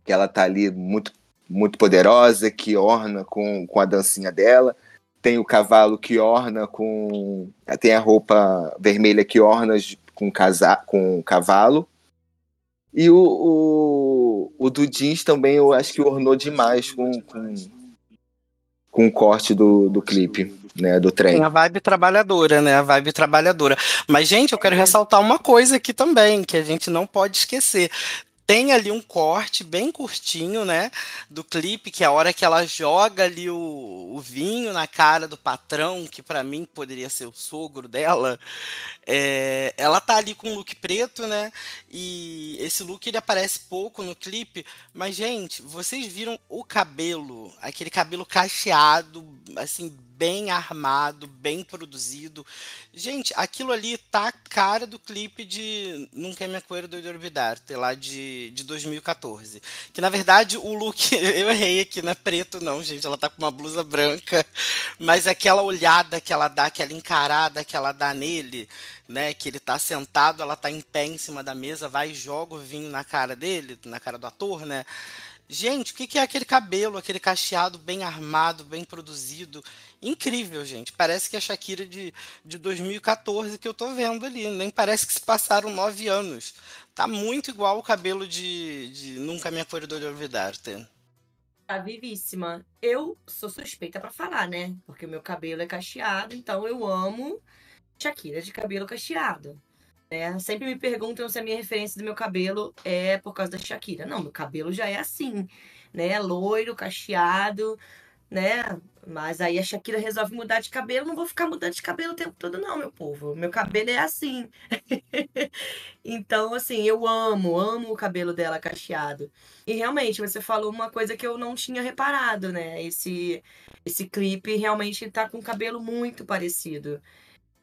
que ela tá ali muito muito poderosa, que orna com, com a dancinha dela. Tem o cavalo que orna com. Tem a roupa vermelha que orna com, casa, com cavalo. E o, o, o do jeans também eu acho que ornou demais com, com, com o corte do, do clipe, né? Do trem. A vibe trabalhadora, né? A vibe trabalhadora. Mas, gente, eu quero ressaltar uma coisa aqui também, que a gente não pode esquecer tem ali um corte bem curtinho, né, do clipe, que é a hora que ela joga ali o, o vinho na cara do patrão, que para mim poderia ser o sogro dela. É, ela tá ali com um look preto, né, e esse look ele aparece pouco no clipe, mas gente, vocês viram o cabelo, aquele cabelo cacheado, assim, bem armado, bem produzido. Gente, aquilo ali tá a cara do clipe de Nunca Me Acuerdo de Olvidarte, lá de, de 2014. Que na verdade o look, eu errei aqui, não é preto não, gente, ela tá com uma blusa branca, mas aquela olhada que ela dá, aquela encarada que ela dá nele, né, que ele tá sentado, ela tá em pé em cima da mesa, vai e joga o vinho na cara dele, na cara do ator, né? Gente, o que é aquele cabelo, aquele cacheado bem armado, bem produzido? Incrível, gente. Parece que é a Shakira de, de 2014 que eu tô vendo ali. Nem parece que se passaram nove anos. Tá muito igual o cabelo de, de Nunca Me Acordo de Olvidarte. Tá vivíssima. Eu sou suspeita para falar, né? Porque o meu cabelo é cacheado, então eu amo Shakira de cabelo cacheado. Né? Sempre me perguntam se a minha referência do meu cabelo é por causa da Shakira. Não, meu cabelo já é assim, né? Loiro, cacheado, né? Mas aí a Shakira resolve mudar de cabelo, não vou ficar mudando de cabelo o tempo todo, não, meu povo. Meu cabelo é assim. então, assim, eu amo, amo o cabelo dela cacheado. E realmente, você falou uma coisa que eu não tinha reparado, né? Esse, esse clipe realmente tá com o cabelo muito parecido.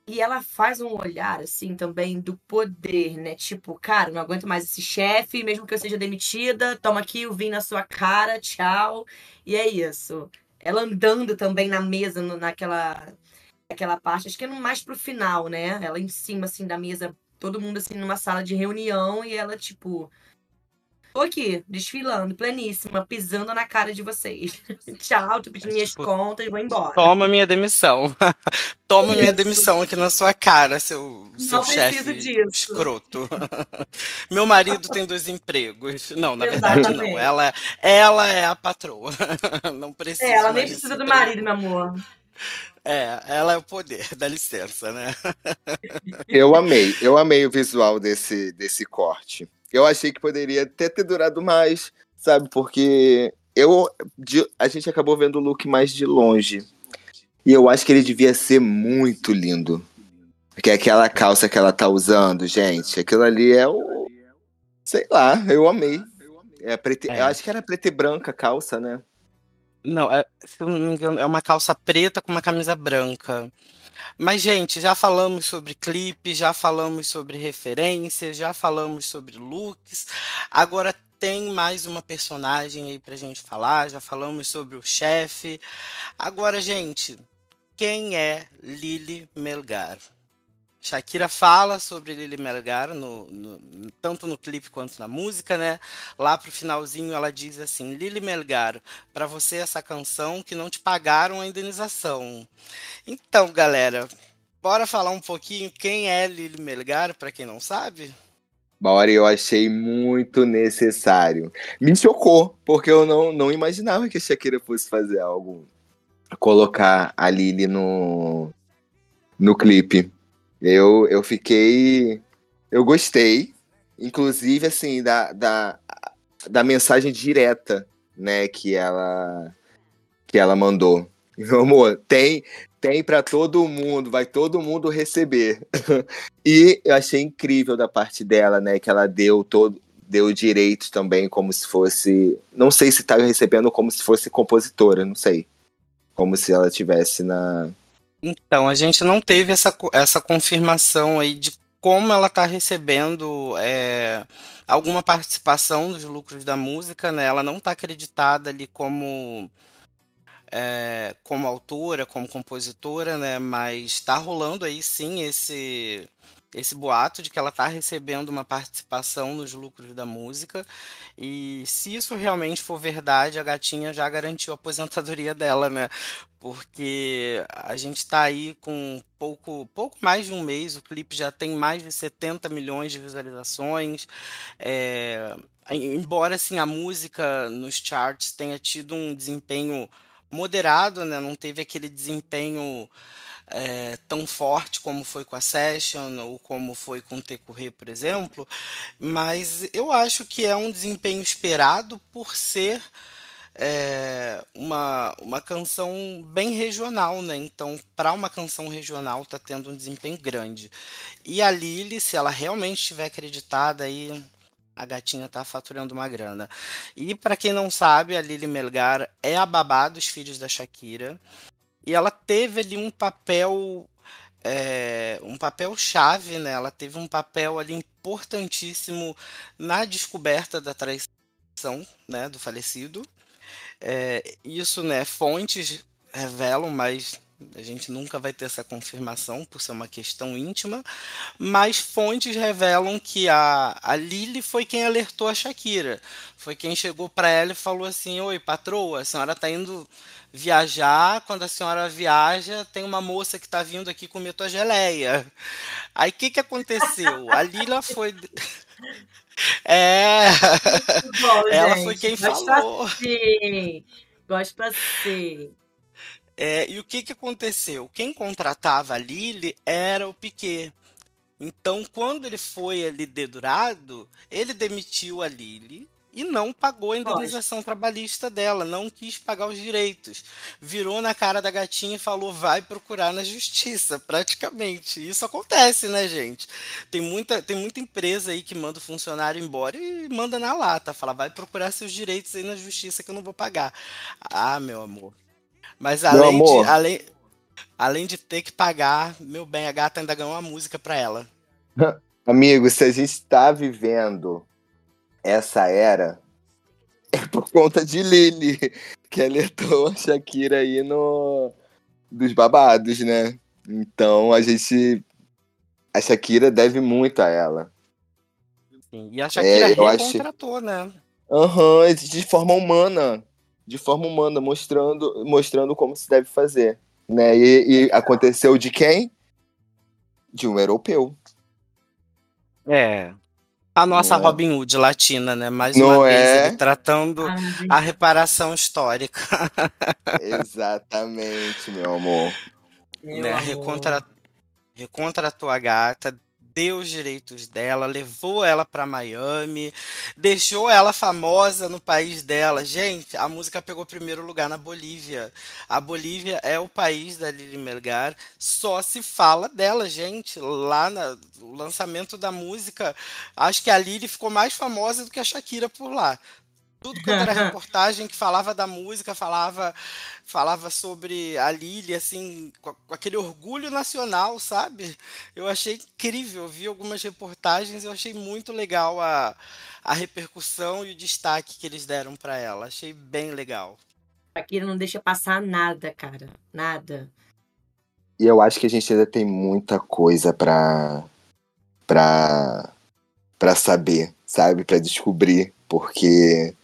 E ela faz um olhar, assim, também do poder, né? Tipo, cara, não aguento mais esse chefe, mesmo que eu seja demitida, toma aqui o vinho na sua cara, tchau. E é isso. Ela andando também na mesa, no, naquela, naquela parte, acho que é mais pro final, né? Ela em cima, assim, da mesa, todo mundo, assim, numa sala de reunião, e ela, tipo, Tô aqui, desfilando, pleníssima, pisando na cara de vocês. Tchau, tô pedindo minhas tipo, contas, vou embora. Toma minha demissão. toma Isso. minha demissão aqui na sua cara, seu, seu chefe escroto. Meu marido tem dois empregos. Não, na Exatamente. verdade não. Ela, ela é a patroa. Não precisa. É, ela nem precisa do marido, meu amor. É, ela é o poder, dá licença, né? Eu amei, eu amei o visual desse, desse corte. Eu achei que poderia até ter durado mais, sabe? Porque eu, a gente acabou vendo o look mais de longe. E eu acho que ele devia ser muito lindo. Porque aquela calça que ela tá usando, gente, aquilo ali é o. Sei lá, eu amei. É prete... É. Eu acho que era preta e branca a calça, né? Não, é, se eu não me engano, é uma calça preta com uma camisa branca. Mas, gente, já falamos sobre clipe, já falamos sobre referências, já falamos sobre looks. Agora tem mais uma personagem aí pra gente falar. Já falamos sobre o chefe. Agora, gente, quem é Lily Melgar? Shakira fala sobre Lily Melgar, no, no, tanto no clipe quanto na música, né? Lá pro finalzinho ela diz assim: Lily Melgar, para você essa canção que não te pagaram a indenização. Então, galera, bora falar um pouquinho quem é Lily Melgar, para quem não sabe? Bora, eu achei muito necessário. Me chocou, porque eu não, não imaginava que a Shakira fosse fazer algo, colocar a Lily no, no clipe. Eu, eu fiquei. Eu gostei, inclusive, assim, da, da, da mensagem direta, né, que ela, que ela mandou. Meu amor, tem, tem para todo mundo, vai todo mundo receber. e eu achei incrível da parte dela, né, que ela deu todo deu direitos também como se fosse, não sei se estava recebendo como se fosse compositora, não sei. Como se ela tivesse na então, a gente não teve essa, essa confirmação aí de como ela está recebendo é, alguma participação nos lucros da música, né? Ela não está acreditada ali como é, como autora, como compositora, né? Mas está rolando aí sim esse esse boato de que ela está recebendo uma participação nos lucros da música. E se isso realmente for verdade, a gatinha já garantiu a aposentadoria dela, né? Porque a gente está aí com pouco, pouco mais de um mês, o clipe já tem mais de 70 milhões de visualizações. É, embora assim, a música nos charts tenha tido um desempenho moderado, né? Não teve aquele desempenho é, tão forte como foi com a Session ou como foi com o Tecurre, por exemplo, mas eu acho que é um desempenho esperado por ser é, uma, uma canção bem regional, né? Então, para uma canção regional, tá tendo um desempenho grande. E a Lily, se ela realmente estiver acreditada aí, a gatinha tá faturando uma grana. E para quem não sabe, a Lily Melgar é a babá dos filhos da Shakira. E ela teve ali um papel é, um papel chave, né? Ela teve um papel ali importantíssimo na descoberta da traição, né, do falecido. É, isso, né, fontes revelam, mas a gente nunca vai ter essa confirmação por ser uma questão íntima, mas fontes revelam que a, a Lily foi quem alertou a Shakira. Foi quem chegou para ela e falou assim: Oi, patroa, a senhora está indo viajar. Quando a senhora viaja, tem uma moça que está vindo aqui comer tua geleia. Aí o que, que aconteceu? A Lila foi. É. Bom, ela gente. foi quem Gosto falou. assim. Gosto assim. É, e o que, que aconteceu? Quem contratava a Lily era o Piquet. Então, quando ele foi ali dedurado, ele demitiu a Lily e não pagou a indenização trabalhista dela, não quis pagar os direitos. Virou na cara da gatinha e falou: vai procurar na justiça, praticamente. Isso acontece, né, gente? Tem muita, tem muita empresa aí que manda o funcionário embora e manda na lata, fala: vai procurar seus direitos aí na justiça que eu não vou pagar. Ah, meu amor. Mas além amor. de, além, além de ter que pagar, meu bem, a gata ainda ganhou uma música pra ela. Amigo, se a gente está vivendo essa era, é por conta de Lily, que alertou a Shakira aí no dos babados, né? Então a gente. A Shakira deve muito a ela. Sim, E a Shakira acho- recontratou, né? Aham, de forma humana. De forma humana, mostrando, mostrando como se deve fazer. Né? E, e aconteceu de quem? De um europeu. É. A nossa Não? Robin Hood latina, né? Mais Não uma vez é? ele tratando Ah, gente, a reparação histórica. Exatamente, meu amor. meu né? amor. Recontra... Recontratou a gata, deu os direitos dela, levou ela para Miami, deixou ela famosa no país dela. Gente, a música pegou primeiro lugar na Bolívia. A Bolívia é o país da Lili Melgar, só se fala dela, gente. Lá no lançamento da música, acho que a Lili ficou mais famosa do que a Shakira por lá. Tudo quanto era reportagem que falava da música, falava falava sobre a Lili, assim, com, aquele orgulho nacional, sabe? Eu achei incrível, vi algumas reportagens, eu achei muito legal a, a repercussão e o destaque que eles deram para ela. Achei bem legal. Shakira não deixa passar nada, cara. Nada. E eu acho que a gente ainda tem muita coisa pra, pra, pra saber, sabe? Pra descobrir. Porque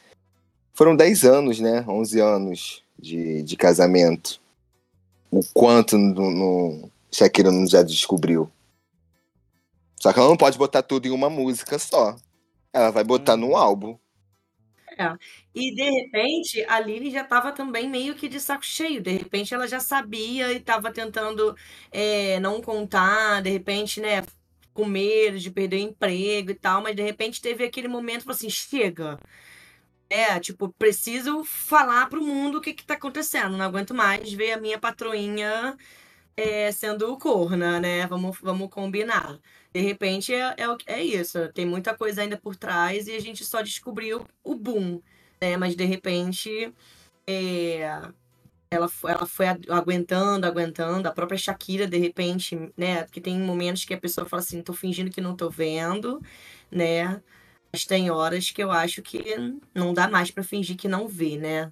foram 10 anos, né? 11 anos de, de casamento. O quanto no, no Shakira não já descobriu. Só que ela não pode botar tudo em uma música só. Ela vai botar Uhum. num álbum. E de repente, a Lili já estava também meio que de saco cheio. De repente, ela já sabia e estava tentando é, não contar, de repente, né, com medo de perder o emprego e tal, mas de repente teve aquele momento, falou assim, chega. É, tipo, preciso falar pro mundo o que que tá acontecendo. Não aguento mais ver a minha patroinha é, sendo corna, né? Vamos, vamos combinar. De repente é, é, é isso. Tem muita coisa ainda por trás e a gente só descobriu o boom, né? Mas de repente é, ela, ela foi aguentando, aguentando, a própria Shakira, de repente, né? Porque tem momentos que a pessoa fala assim, tô fingindo que não tô vendo, né? Mas tem horas que eu acho que não dá mais para fingir que não vê, né?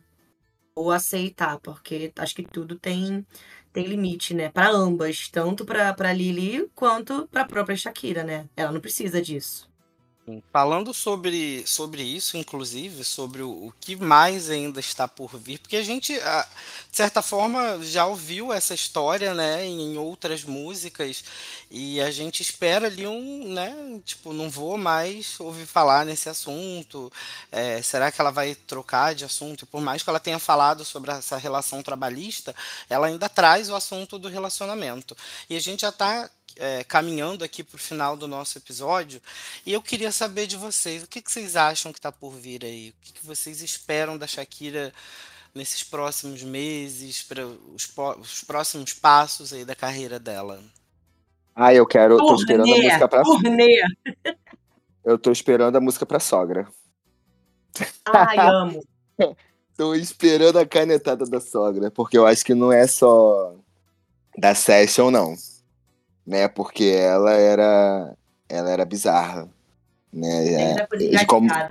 Ou aceitar, porque acho que tudo tem, tem limite, né? Para ambas, tanto para Lili quanto para própria Shakira, né? Ela não precisa disso. Falando sobre, sobre isso, inclusive, sobre o, o que mais ainda está por vir, porque a gente, de certa forma, já ouviu essa história, né, em outras músicas, e a gente espera ali um, né, tipo, não vou mais ouvir falar nesse assunto, é, será que ela vai trocar de assunto? Por mais que ela tenha falado sobre essa relação trabalhista, ela ainda traz o assunto do relacionamento. E a gente já está é, caminhando aqui para o final do nosso episódio e eu queria saber de vocês o que, que vocês acham que está por vir aí, o que, que, vocês esperam da Shakira nesses próximos meses, para os, os, próximos passos aí da carreira dela. Ah, eu quero, tô esperando a música para Eu tô esperando a música para sogra. Ai, amo. tô esperando a canetada da sogra, porque eu acho que não é só da session não né? Porque ela era ela era bizarra, né? É, como, né?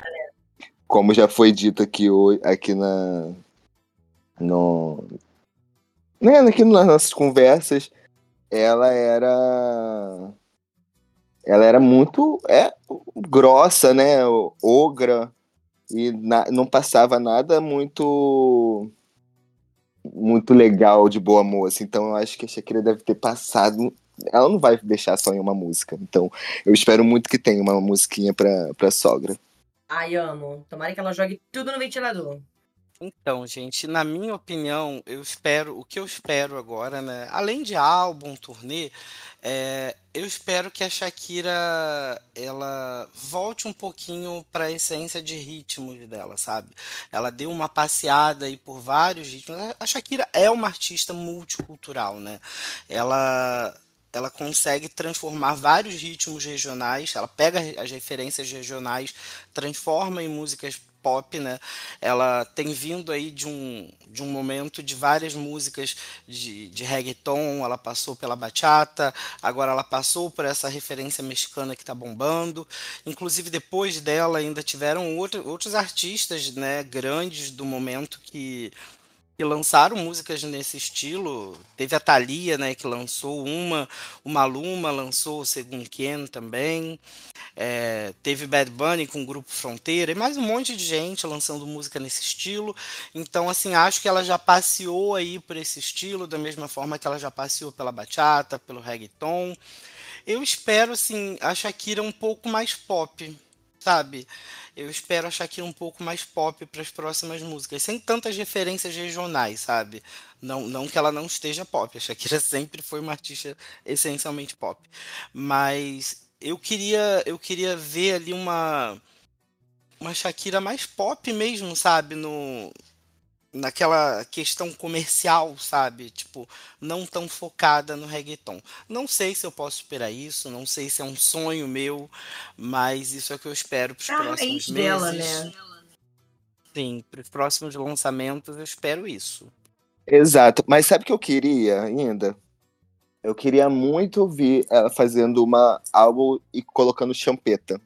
como já foi dito aqui hoje, aqui na no né, aqui nas nossas conversas, ela era ela era muito é, grossa, né? Ogra e na, não passava nada muito muito legal de boa moça. Então eu acho que a Shakira deve ter passado ela não vai deixar só em uma música. Então, eu espero muito que tenha uma musiquinha pra, pra sogra. Ai, amo. Tomara que ela jogue tudo no ventilador. Então, gente, na minha opinião, eu espero, o que eu espero agora, né? Além de álbum, turnê, é, eu espero que a Shakira ela volte um pouquinho para a essência de ritmos dela, sabe? Ela deu uma passeada aí por vários ritmos. A Shakira é uma artista multicultural, né? Ela ela consegue transformar vários ritmos regionais, ela pega as referências regionais, transforma em músicas pop, né? Ela tem vindo aí de um, de um momento de várias músicas de, de reggaeton, ela passou pela bachata, agora ela passou por essa referência mexicana que está bombando. Inclusive, depois dela, ainda tiveram outro, outros artistas né, grandes do momento que que lançaram músicas nesse estilo. Teve a Thalia, né, que lançou uma, o Maluma lançou o Segundo Ken também. É, teve Bad Bunny com o grupo Fronteira e mais um monte de gente lançando música nesse estilo. Então, assim, acho que ela já passeou aí por esse estilo, da mesma forma que ela já passeou pela bachata, pelo reggaeton. Eu espero, assim, a Shakira um pouco mais pop, sabe? Eu espero a Shakira um pouco mais pop para as próximas músicas, sem tantas referências regionais, sabe? Não, não que ela não esteja pop, a Shakira sempre foi uma artista essencialmente pop. Mas eu queria, eu queria ver ali uma uma Shakira mais pop mesmo, sabe? No, naquela questão comercial, sabe? Tipo, não tão focada no reggaeton. Não sei se eu posso esperar isso, não sei se é um sonho meu, mas isso é o que eu espero para os próximos meses. Dela, né? Sim, para os próximos lançamentos eu espero isso. Exato, mas sabe o que eu queria ainda? Eu queria muito ver ela fazendo uma álbum e colocando champeta.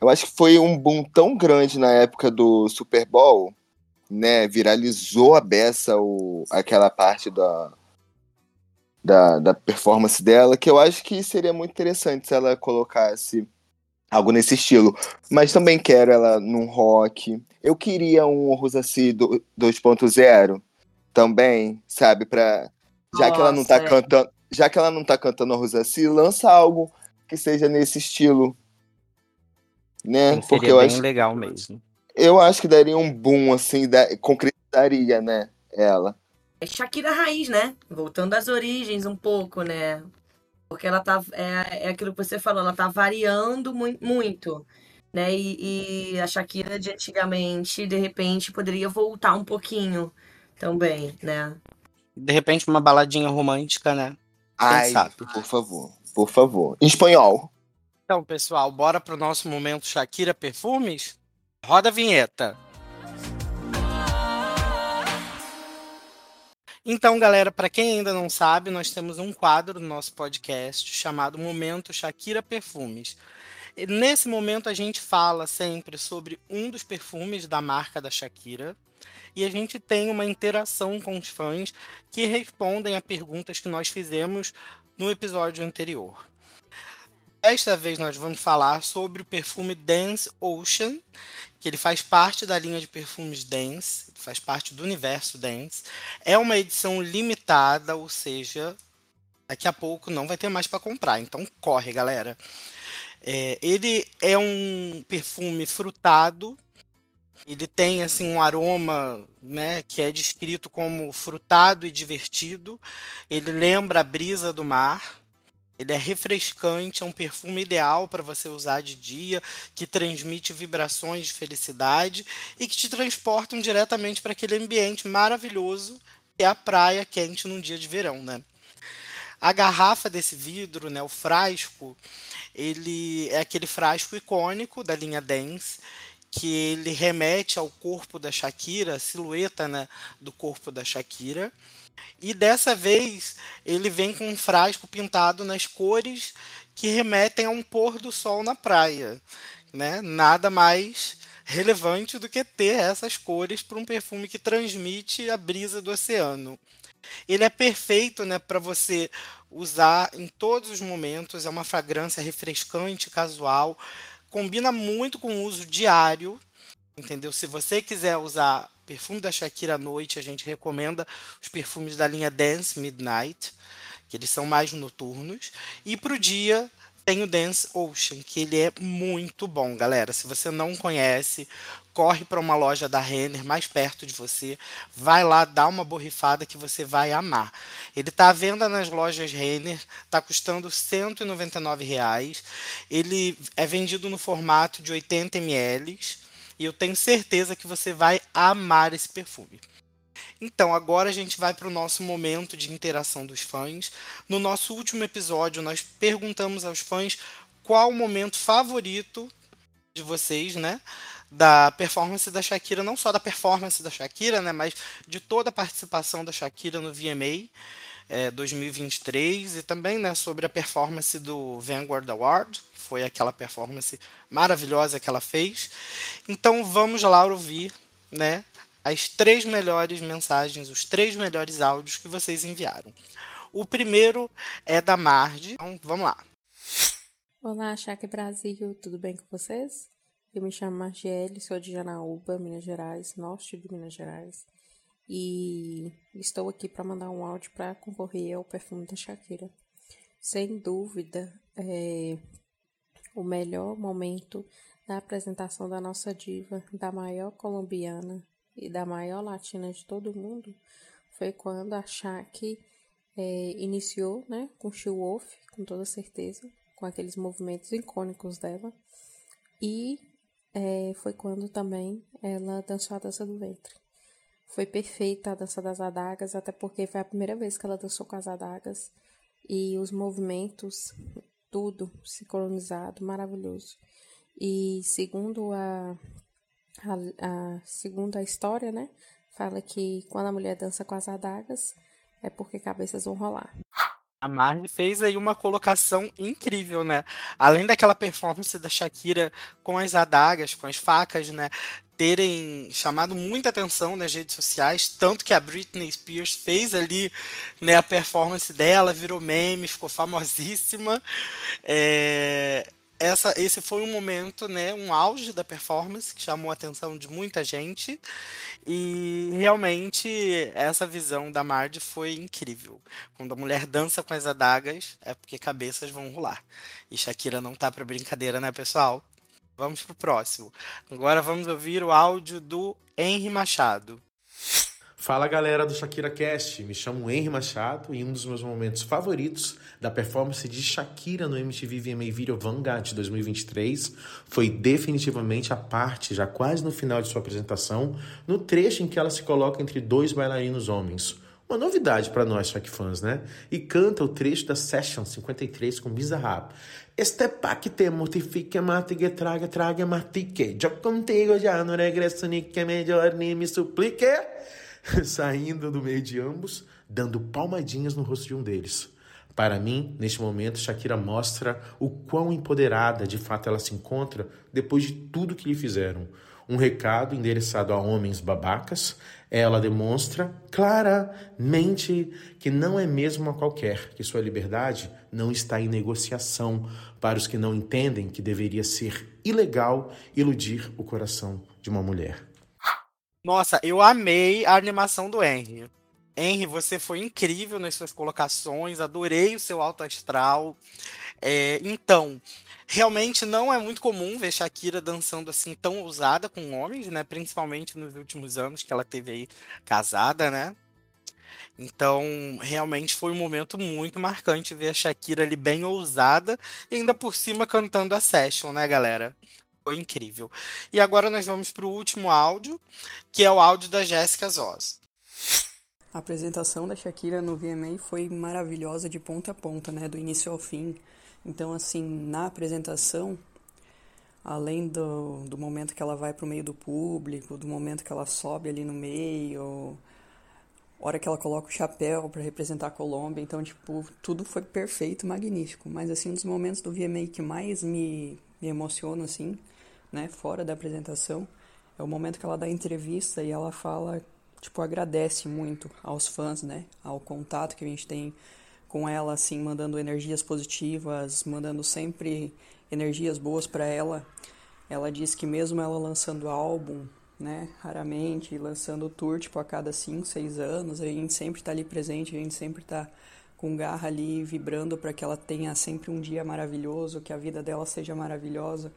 Eu acho que foi um boom tão grande na época do Super Bowl né, viralizou a beça o, aquela parte da, da, da performance dela, que eu acho que seria muito interessante se ela colocasse algo nesse estilo. Mas também quero ela num rock. Eu queria um Rosassi 2.0 também, sabe, para já Nossa, que ela não tá é. cantando, já que ela não tá cantando a Rosassi, lança algo que seja nesse estilo. Né? Seria Porque eu bem acho legal mesmo. Eu acho que daria um boom, assim, da, concretizaria, né? Ela. É Shakira raiz, né? Voltando às origens um pouco, né? Porque ela tá. É, é aquilo que você falou, ela tá variando mu muito. Né? E, e a Shakira de antigamente, de repente, poderia voltar um pouquinho também, né? De repente, uma baladinha romântica, né? Ai, por favor, por favor. Em espanhol. Então, pessoal, bora pro nosso momento Shakira Perfumes? Roda a vinheta. Então, galera, para quem ainda não sabe, nós temos um quadro no nosso podcast chamado Momento Shakira Perfumes. Nesse momento a gente fala sempre sobre um dos perfumes da marca da Shakira e a gente tem uma interação com os fãs que respondem a perguntas que nós fizemos no episódio anterior. Desta vez nós vamos falar sobre o perfume Dance Ocean, que ele faz parte da linha de perfumes Dance, faz parte do universo Dance. É uma edição limitada, ou seja, daqui a pouco não vai ter mais para comprar. Então corre, galera. É, ele é um perfume frutado. Ele tem assim um aroma, né, que é descrito como frutado e divertido. Ele lembra a brisa do mar. Ele é refrescante, é um perfume ideal para você usar de dia, que transmite vibrações de felicidade e que te transportam diretamente para aquele ambiente maravilhoso que é a praia quente num dia de verão, né? A garrafa desse vidro, né, o frasco, ele é aquele frasco icônico da linha Dance, que ele remete ao corpo da Shakira, a silhueta né, do corpo da Shakira. E dessa vez ele vem com um frasco pintado nas cores que remetem a um pôr do sol na praia. Né? Nada mais relevante do que ter essas cores para um perfume que transmite a brisa do oceano. Ele é perfeito né, para você usar em todos os momentos, é uma fragrância refrescante, casual, combina muito com o uso diário, entendeu? Se você quiser usar perfume da Shakira à noite, a gente recomenda os perfumes da linha Dance Midnight, que eles são mais noturnos. E para o dia tem o Dance Ocean, que ele é muito bom, galera. Se você não conhece, corre para uma loja da Renner mais perto de você, vai lá, dá uma borrifada que você vai amar. Ele está à venda nas lojas Renner, está custando 199 reais. Ele é vendido no formato de 80 ml e eu tenho certeza que você vai amar esse perfume. Então, agora a gente vai para o nosso momento de interação dos fãs. No nosso último episódio, nós perguntamos aos fãs qual o momento favorito de vocês, né? Da performance da Shakira, não só da performance da Shakira, né? Mas de toda a participação da Shakira no VMA é, 2023 e também, né? Sobre a performance do Vanguard Award, foi aquela performance maravilhosa que ela fez. Então vamos lá ouvir, né, as três melhores mensagens, os três melhores áudios que vocês enviaram. O primeiro é da Marge. Então vamos lá. Olá, Chaque Brasil, tudo bem com vocês? Eu me chamo Margiele, sou de Janaúba, Minas Gerais, norte de Minas Gerais. E estou aqui para mandar um áudio para concorrer ao perfume da Shakira. Sem dúvida, é, o melhor momento da apresentação da nossa diva, da maior colombiana e da maior latina de todo mundo, foi quando a Shaq é, iniciou né, com She Wolf, com toda certeza, com aqueles movimentos icônicos dela. E é, foi quando também ela dançou a dança do ventre. Foi perfeita a dança das adagas, até porque foi a primeira vez que ela dançou com as adagas. E os movimentos tudo sincronizado, maravilhoso. E segundo a, a, a, segundo a história, né, fala que quando a mulher dança com as adagas é porque cabeças vão rolar. A Marge fez aí uma colocação incrível, né? Além daquela performance da Shakira com as adagas, com as facas, né? terem chamado muita atenção nas redes sociais, tanto que a Britney Spears fez ali né, a performance dela, virou meme, ficou famosíssima. É, essa, esse foi um momento, né, um auge da performance que chamou a atenção de muita gente e realmente essa visão da Marge foi incrível. Quando a mulher dança com as adagas é porque cabeças vão rolar. E Shakira não tá para brincadeira, né, pessoal? Vamos pro próximo. Agora vamos ouvir o áudio do Henry Machado. Fala galera do Shakira Cast, me chamo Henry Machado e um dos meus momentos favoritos da performance de Shakira no MTV VMA Video Vanguard 2023 foi definitivamente a parte, já quase no final de sua apresentação, no trecho em que ela se coloca entre dois bailarinos homens. Uma novidade para nós Shak fãs, né? E canta o trecho da Session 53 com Bizarrap. Este pa que te mortifique, mate que traga, traga, matique. Eu contigo já não regresso, nem que melhor nem me suplique. saindo do meio de ambos, dando palmadinhas no rosto de um deles. Para mim, neste momento, Shakira mostra o quão empoderada de fato ela se encontra depois de tudo que lhe fizeram. Um recado endereçado a homens babacas, ela demonstra claramente que não é mesmo a qualquer, que sua liberdade não está em negociação para os que não entendem que deveria ser ilegal iludir o coração de uma mulher. Nossa, eu amei a animação do Henry. Henry, você foi incrível nas suas colocações, adorei o seu alto astral. É, então, realmente não é muito comum ver Shakira dançando assim tão ousada com homens, né? Principalmente nos últimos anos que ela teve aí casada, né? Então, realmente foi um momento muito marcante ver a Shakira ali bem ousada e ainda por cima cantando a session, né, galera? Foi incrível. E agora nós vamos para o último áudio, que é o áudio da Jéssica Zoz. A apresentação da Shakira no VMA foi maravilhosa de ponta a ponta, né, do início ao fim. Então, assim, na apresentação, além do, do momento que ela vai para o meio do público, do momento que ela sobe ali no meio, hora que ela coloca o chapéu para representar a Colômbia, então, tipo, tudo foi perfeito, magnífico. Mas, assim, um dos momentos do VMA que mais me, me emociona, assim, né, fora da apresentação, é o momento que ela dá entrevista e ela fala, tipo, agradece muito aos fãs, né, ao contato que a gente tem com ela, assim, mandando energias positivas, mandando sempre energias boas para ela. Ela diz que mesmo ela lançando álbum, né, raramente, lançando tour, tipo, a cada 5, 6 anos, a gente sempre está ali presente, a gente sempre está com garra ali, vibrando para que ela tenha sempre um dia maravilhoso, que a vida dela seja maravilhosa.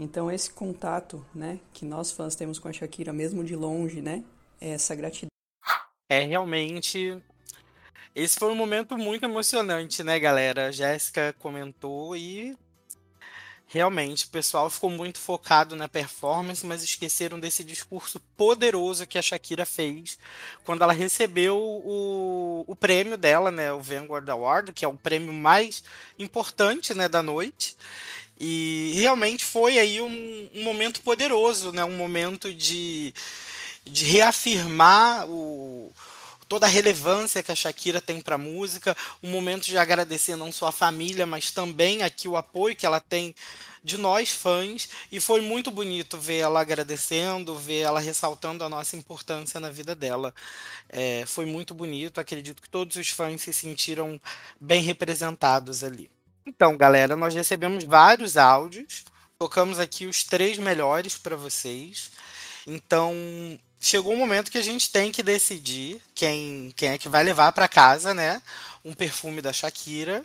Então, esse contato, né, que nós fãs temos com a Shakira, mesmo de longe, né, é essa gratidão. É realmente esse foi um momento muito emocionante, né, galera? A Jéssica comentou e realmente o pessoal ficou muito focado na performance, mas esqueceram desse discurso poderoso que a Shakira fez quando ela recebeu o, o prêmio dela, né, o Vanguard Award, que é o prêmio mais importante, né, da noite. E realmente foi aí um, um momento poderoso, né, um momento de, de reafirmar o toda a relevância que a Shakira tem para a música, um momento de agradecer não só a família, mas também aqui o apoio que ela tem de nós fãs, e foi muito bonito ver ela agradecendo, ver ela ressaltando a nossa importância na vida dela. É, foi muito bonito, acredito que todos os fãs se sentiram bem representados ali. Então, galera, nós recebemos vários áudios, tocamos aqui os três melhores para vocês. Então, chegou um momento que a gente tem que decidir quem, quem é que vai levar para casa, né? Um perfume da Shakira.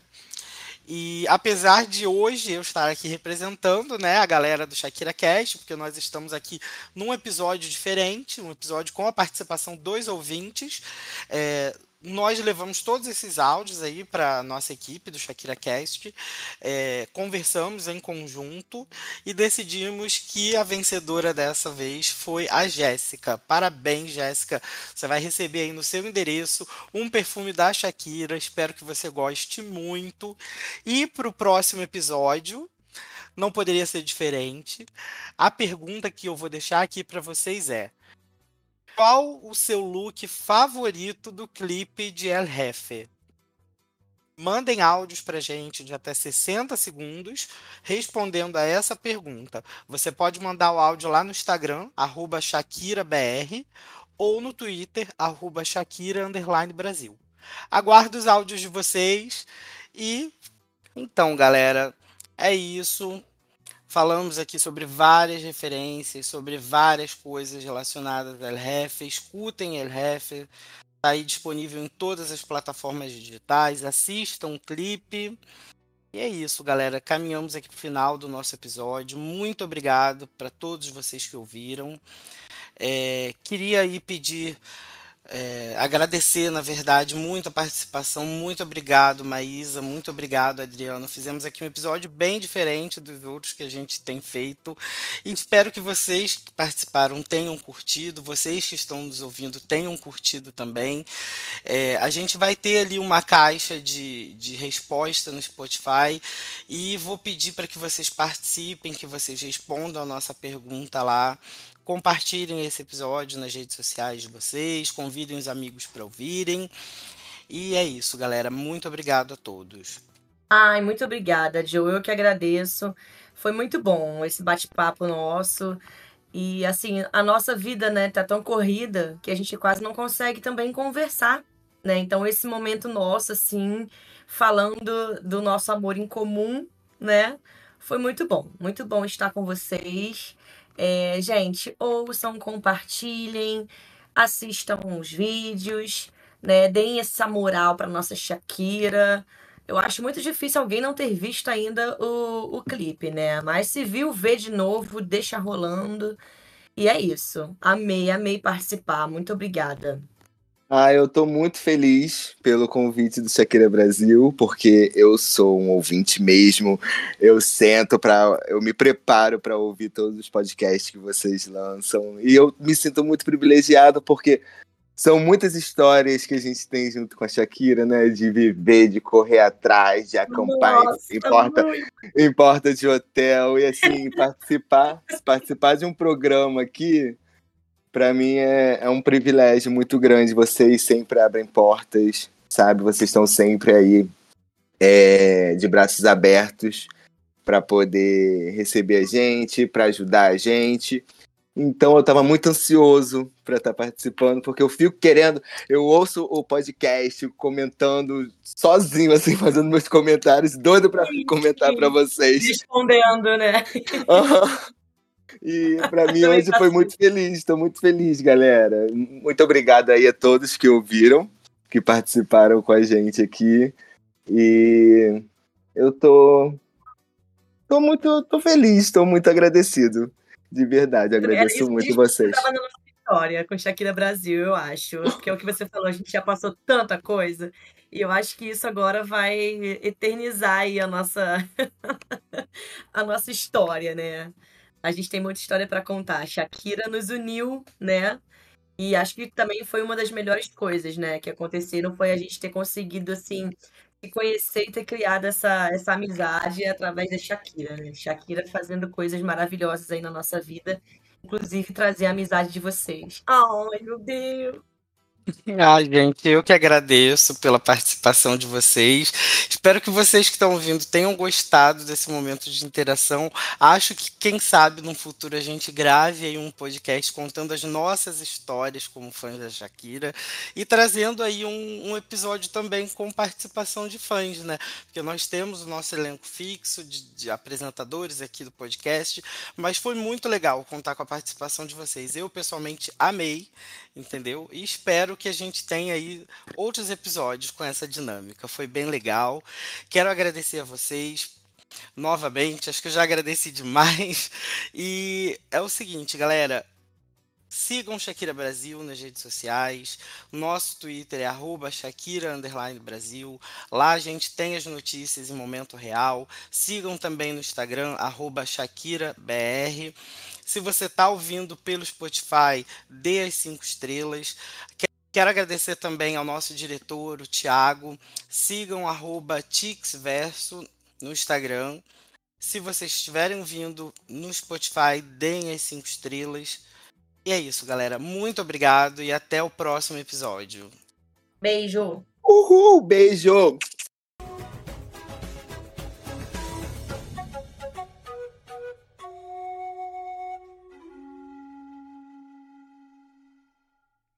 E apesar de hoje eu estar aqui representando, né, a galera do Shakira Cast, porque nós estamos aqui num episódio diferente, um episódio com a participação dos ouvintes, é, nós levamos todos esses áudios aí para nossa equipe do Shakira Cast, é, conversamos em conjunto e decidimos que a vencedora dessa vez foi a Jéssica. Parabéns, Jéssica. Você vai receber aí no seu endereço um perfume da Shakira. Espero que você goste muito. E para o próximo episódio, não poderia ser diferente. A pergunta que eu vou deixar aqui para vocês é: qual o seu look favorito do clipe de El Jefe? Mandem áudios pra gente de até 60 segundos respondendo a essa pergunta. Você pode mandar o áudio lá no Instagram, ShakiraBR, ou no Twitter, Brasil. Aguardo os áudios de vocês e então, galera, é isso. Falamos aqui sobre várias referências, sobre várias coisas relacionadas ao LRF. Escutem LRF, está aí disponível em todas as plataformas digitais. Assistam o clipe. E é isso, galera. Caminhamos aqui para o final do nosso episódio. Muito obrigado para todos vocês que ouviram. É, queria aí pedir é, agradecer, na verdade, muito a participação. Muito obrigado, Maísa. Muito obrigado, Adriano. Fizemos aqui um episódio bem diferente dos outros que a gente tem feito. E espero que vocês que participaram tenham curtido, vocês que estão nos ouvindo tenham curtido também. É, a gente vai ter ali uma caixa de, de resposta no Spotify e vou pedir para que vocês participem, que vocês respondam a nossa pergunta lá compartilhem esse episódio nas redes sociais de vocês, convidem os amigos para ouvirem. E é isso, galera. Muito obrigado a todos. Ai, muito obrigada, Joe. Eu que agradeço. Foi muito bom esse bate-papo nosso. E assim, a nossa vida, né, tá tão corrida que a gente quase não consegue também conversar, né? Então esse momento nosso assim, falando do nosso amor em comum, né? Foi muito bom, muito bom estar com vocês. É, gente, ouçam, compartilhem, assistam os vídeos, né? Deem essa moral para nossa Shakira. Eu acho muito difícil alguém não ter visto ainda o, o clipe, né? Mas se viu, vê de novo, deixa rolando. E é isso. Amei, amei participar. Muito obrigada. Ah, eu tô muito feliz pelo convite do Shakira Brasil, porque eu sou um ouvinte mesmo. Eu sento para, eu me preparo para ouvir todos os podcasts que vocês lançam e eu me sinto muito privilegiado porque são muitas histórias que a gente tem junto com a Shakira, né? De viver, de correr atrás, de acampar em porta, em porta de hotel e assim participar, participar de um programa aqui, para mim é, é um privilégio muito grande. Vocês sempre abrem portas, sabe? Vocês estão sempre aí é, de braços abertos para poder receber a gente, para ajudar a gente. Então eu estava muito ansioso para estar tá participando, porque eu fico querendo, eu ouço o podcast comentando sozinho, assim, fazendo meus comentários, doido para comentar para vocês. Respondendo, né? Uhum. E para mim hoje foi muito feliz, estou muito feliz, galera. Muito obrigado aí a todos que ouviram, que participaram com a gente aqui. E eu tô, tô muito tô feliz, estou muito agradecido. De verdade, agradeço muito vocês. Estava na nossa história com Shakira Brasil, eu acho. Porque é o que você falou, a gente já passou tanta coisa. E eu acho que isso agora vai eternizar aí a nossa, a nossa história, né? A gente tem muita história para contar. Shakira nos uniu, né? E acho que também foi uma das melhores coisas, né, que aconteceram foi a gente ter conseguido assim se conhecer e ter criado essa, essa amizade através da Shakira, né? Shakira fazendo coisas maravilhosas aí na nossa vida, inclusive trazer a amizade de vocês. Ai, meu Deus! Ah, gente, eu que agradeço pela participação de vocês. Espero que vocês que estão ouvindo tenham gostado desse momento de interação. Acho que, quem sabe, no futuro a gente grave aí um podcast contando as nossas histórias como fãs da Shakira e trazendo aí um, um episódio também com participação de fãs, né? Porque nós temos o nosso elenco fixo de, de apresentadores aqui do podcast, mas foi muito legal contar com a participação de vocês. Eu, pessoalmente, amei entendeu? E espero que a gente tenha aí outros episódios com essa dinâmica. Foi bem legal. Quero agradecer a vocês novamente, acho que eu já agradeci demais. E é o seguinte, galera, Sigam Shakira Brasil nas redes sociais. Nosso Twitter é arroba Shakira Brasil. Lá a gente tem as notícias em momento real. Sigam também no Instagram, arroba ShakiraBR. Se você está ouvindo pelo Spotify, dê as cinco estrelas. Quero agradecer também ao nosso diretor, o Thiago. Sigam arroba Tixverso no Instagram. Se vocês estiverem ouvindo no Spotify, deem as cinco estrelas. E é isso, galera. Muito obrigado e até o próximo episódio. Beijo. Uhul, beijo.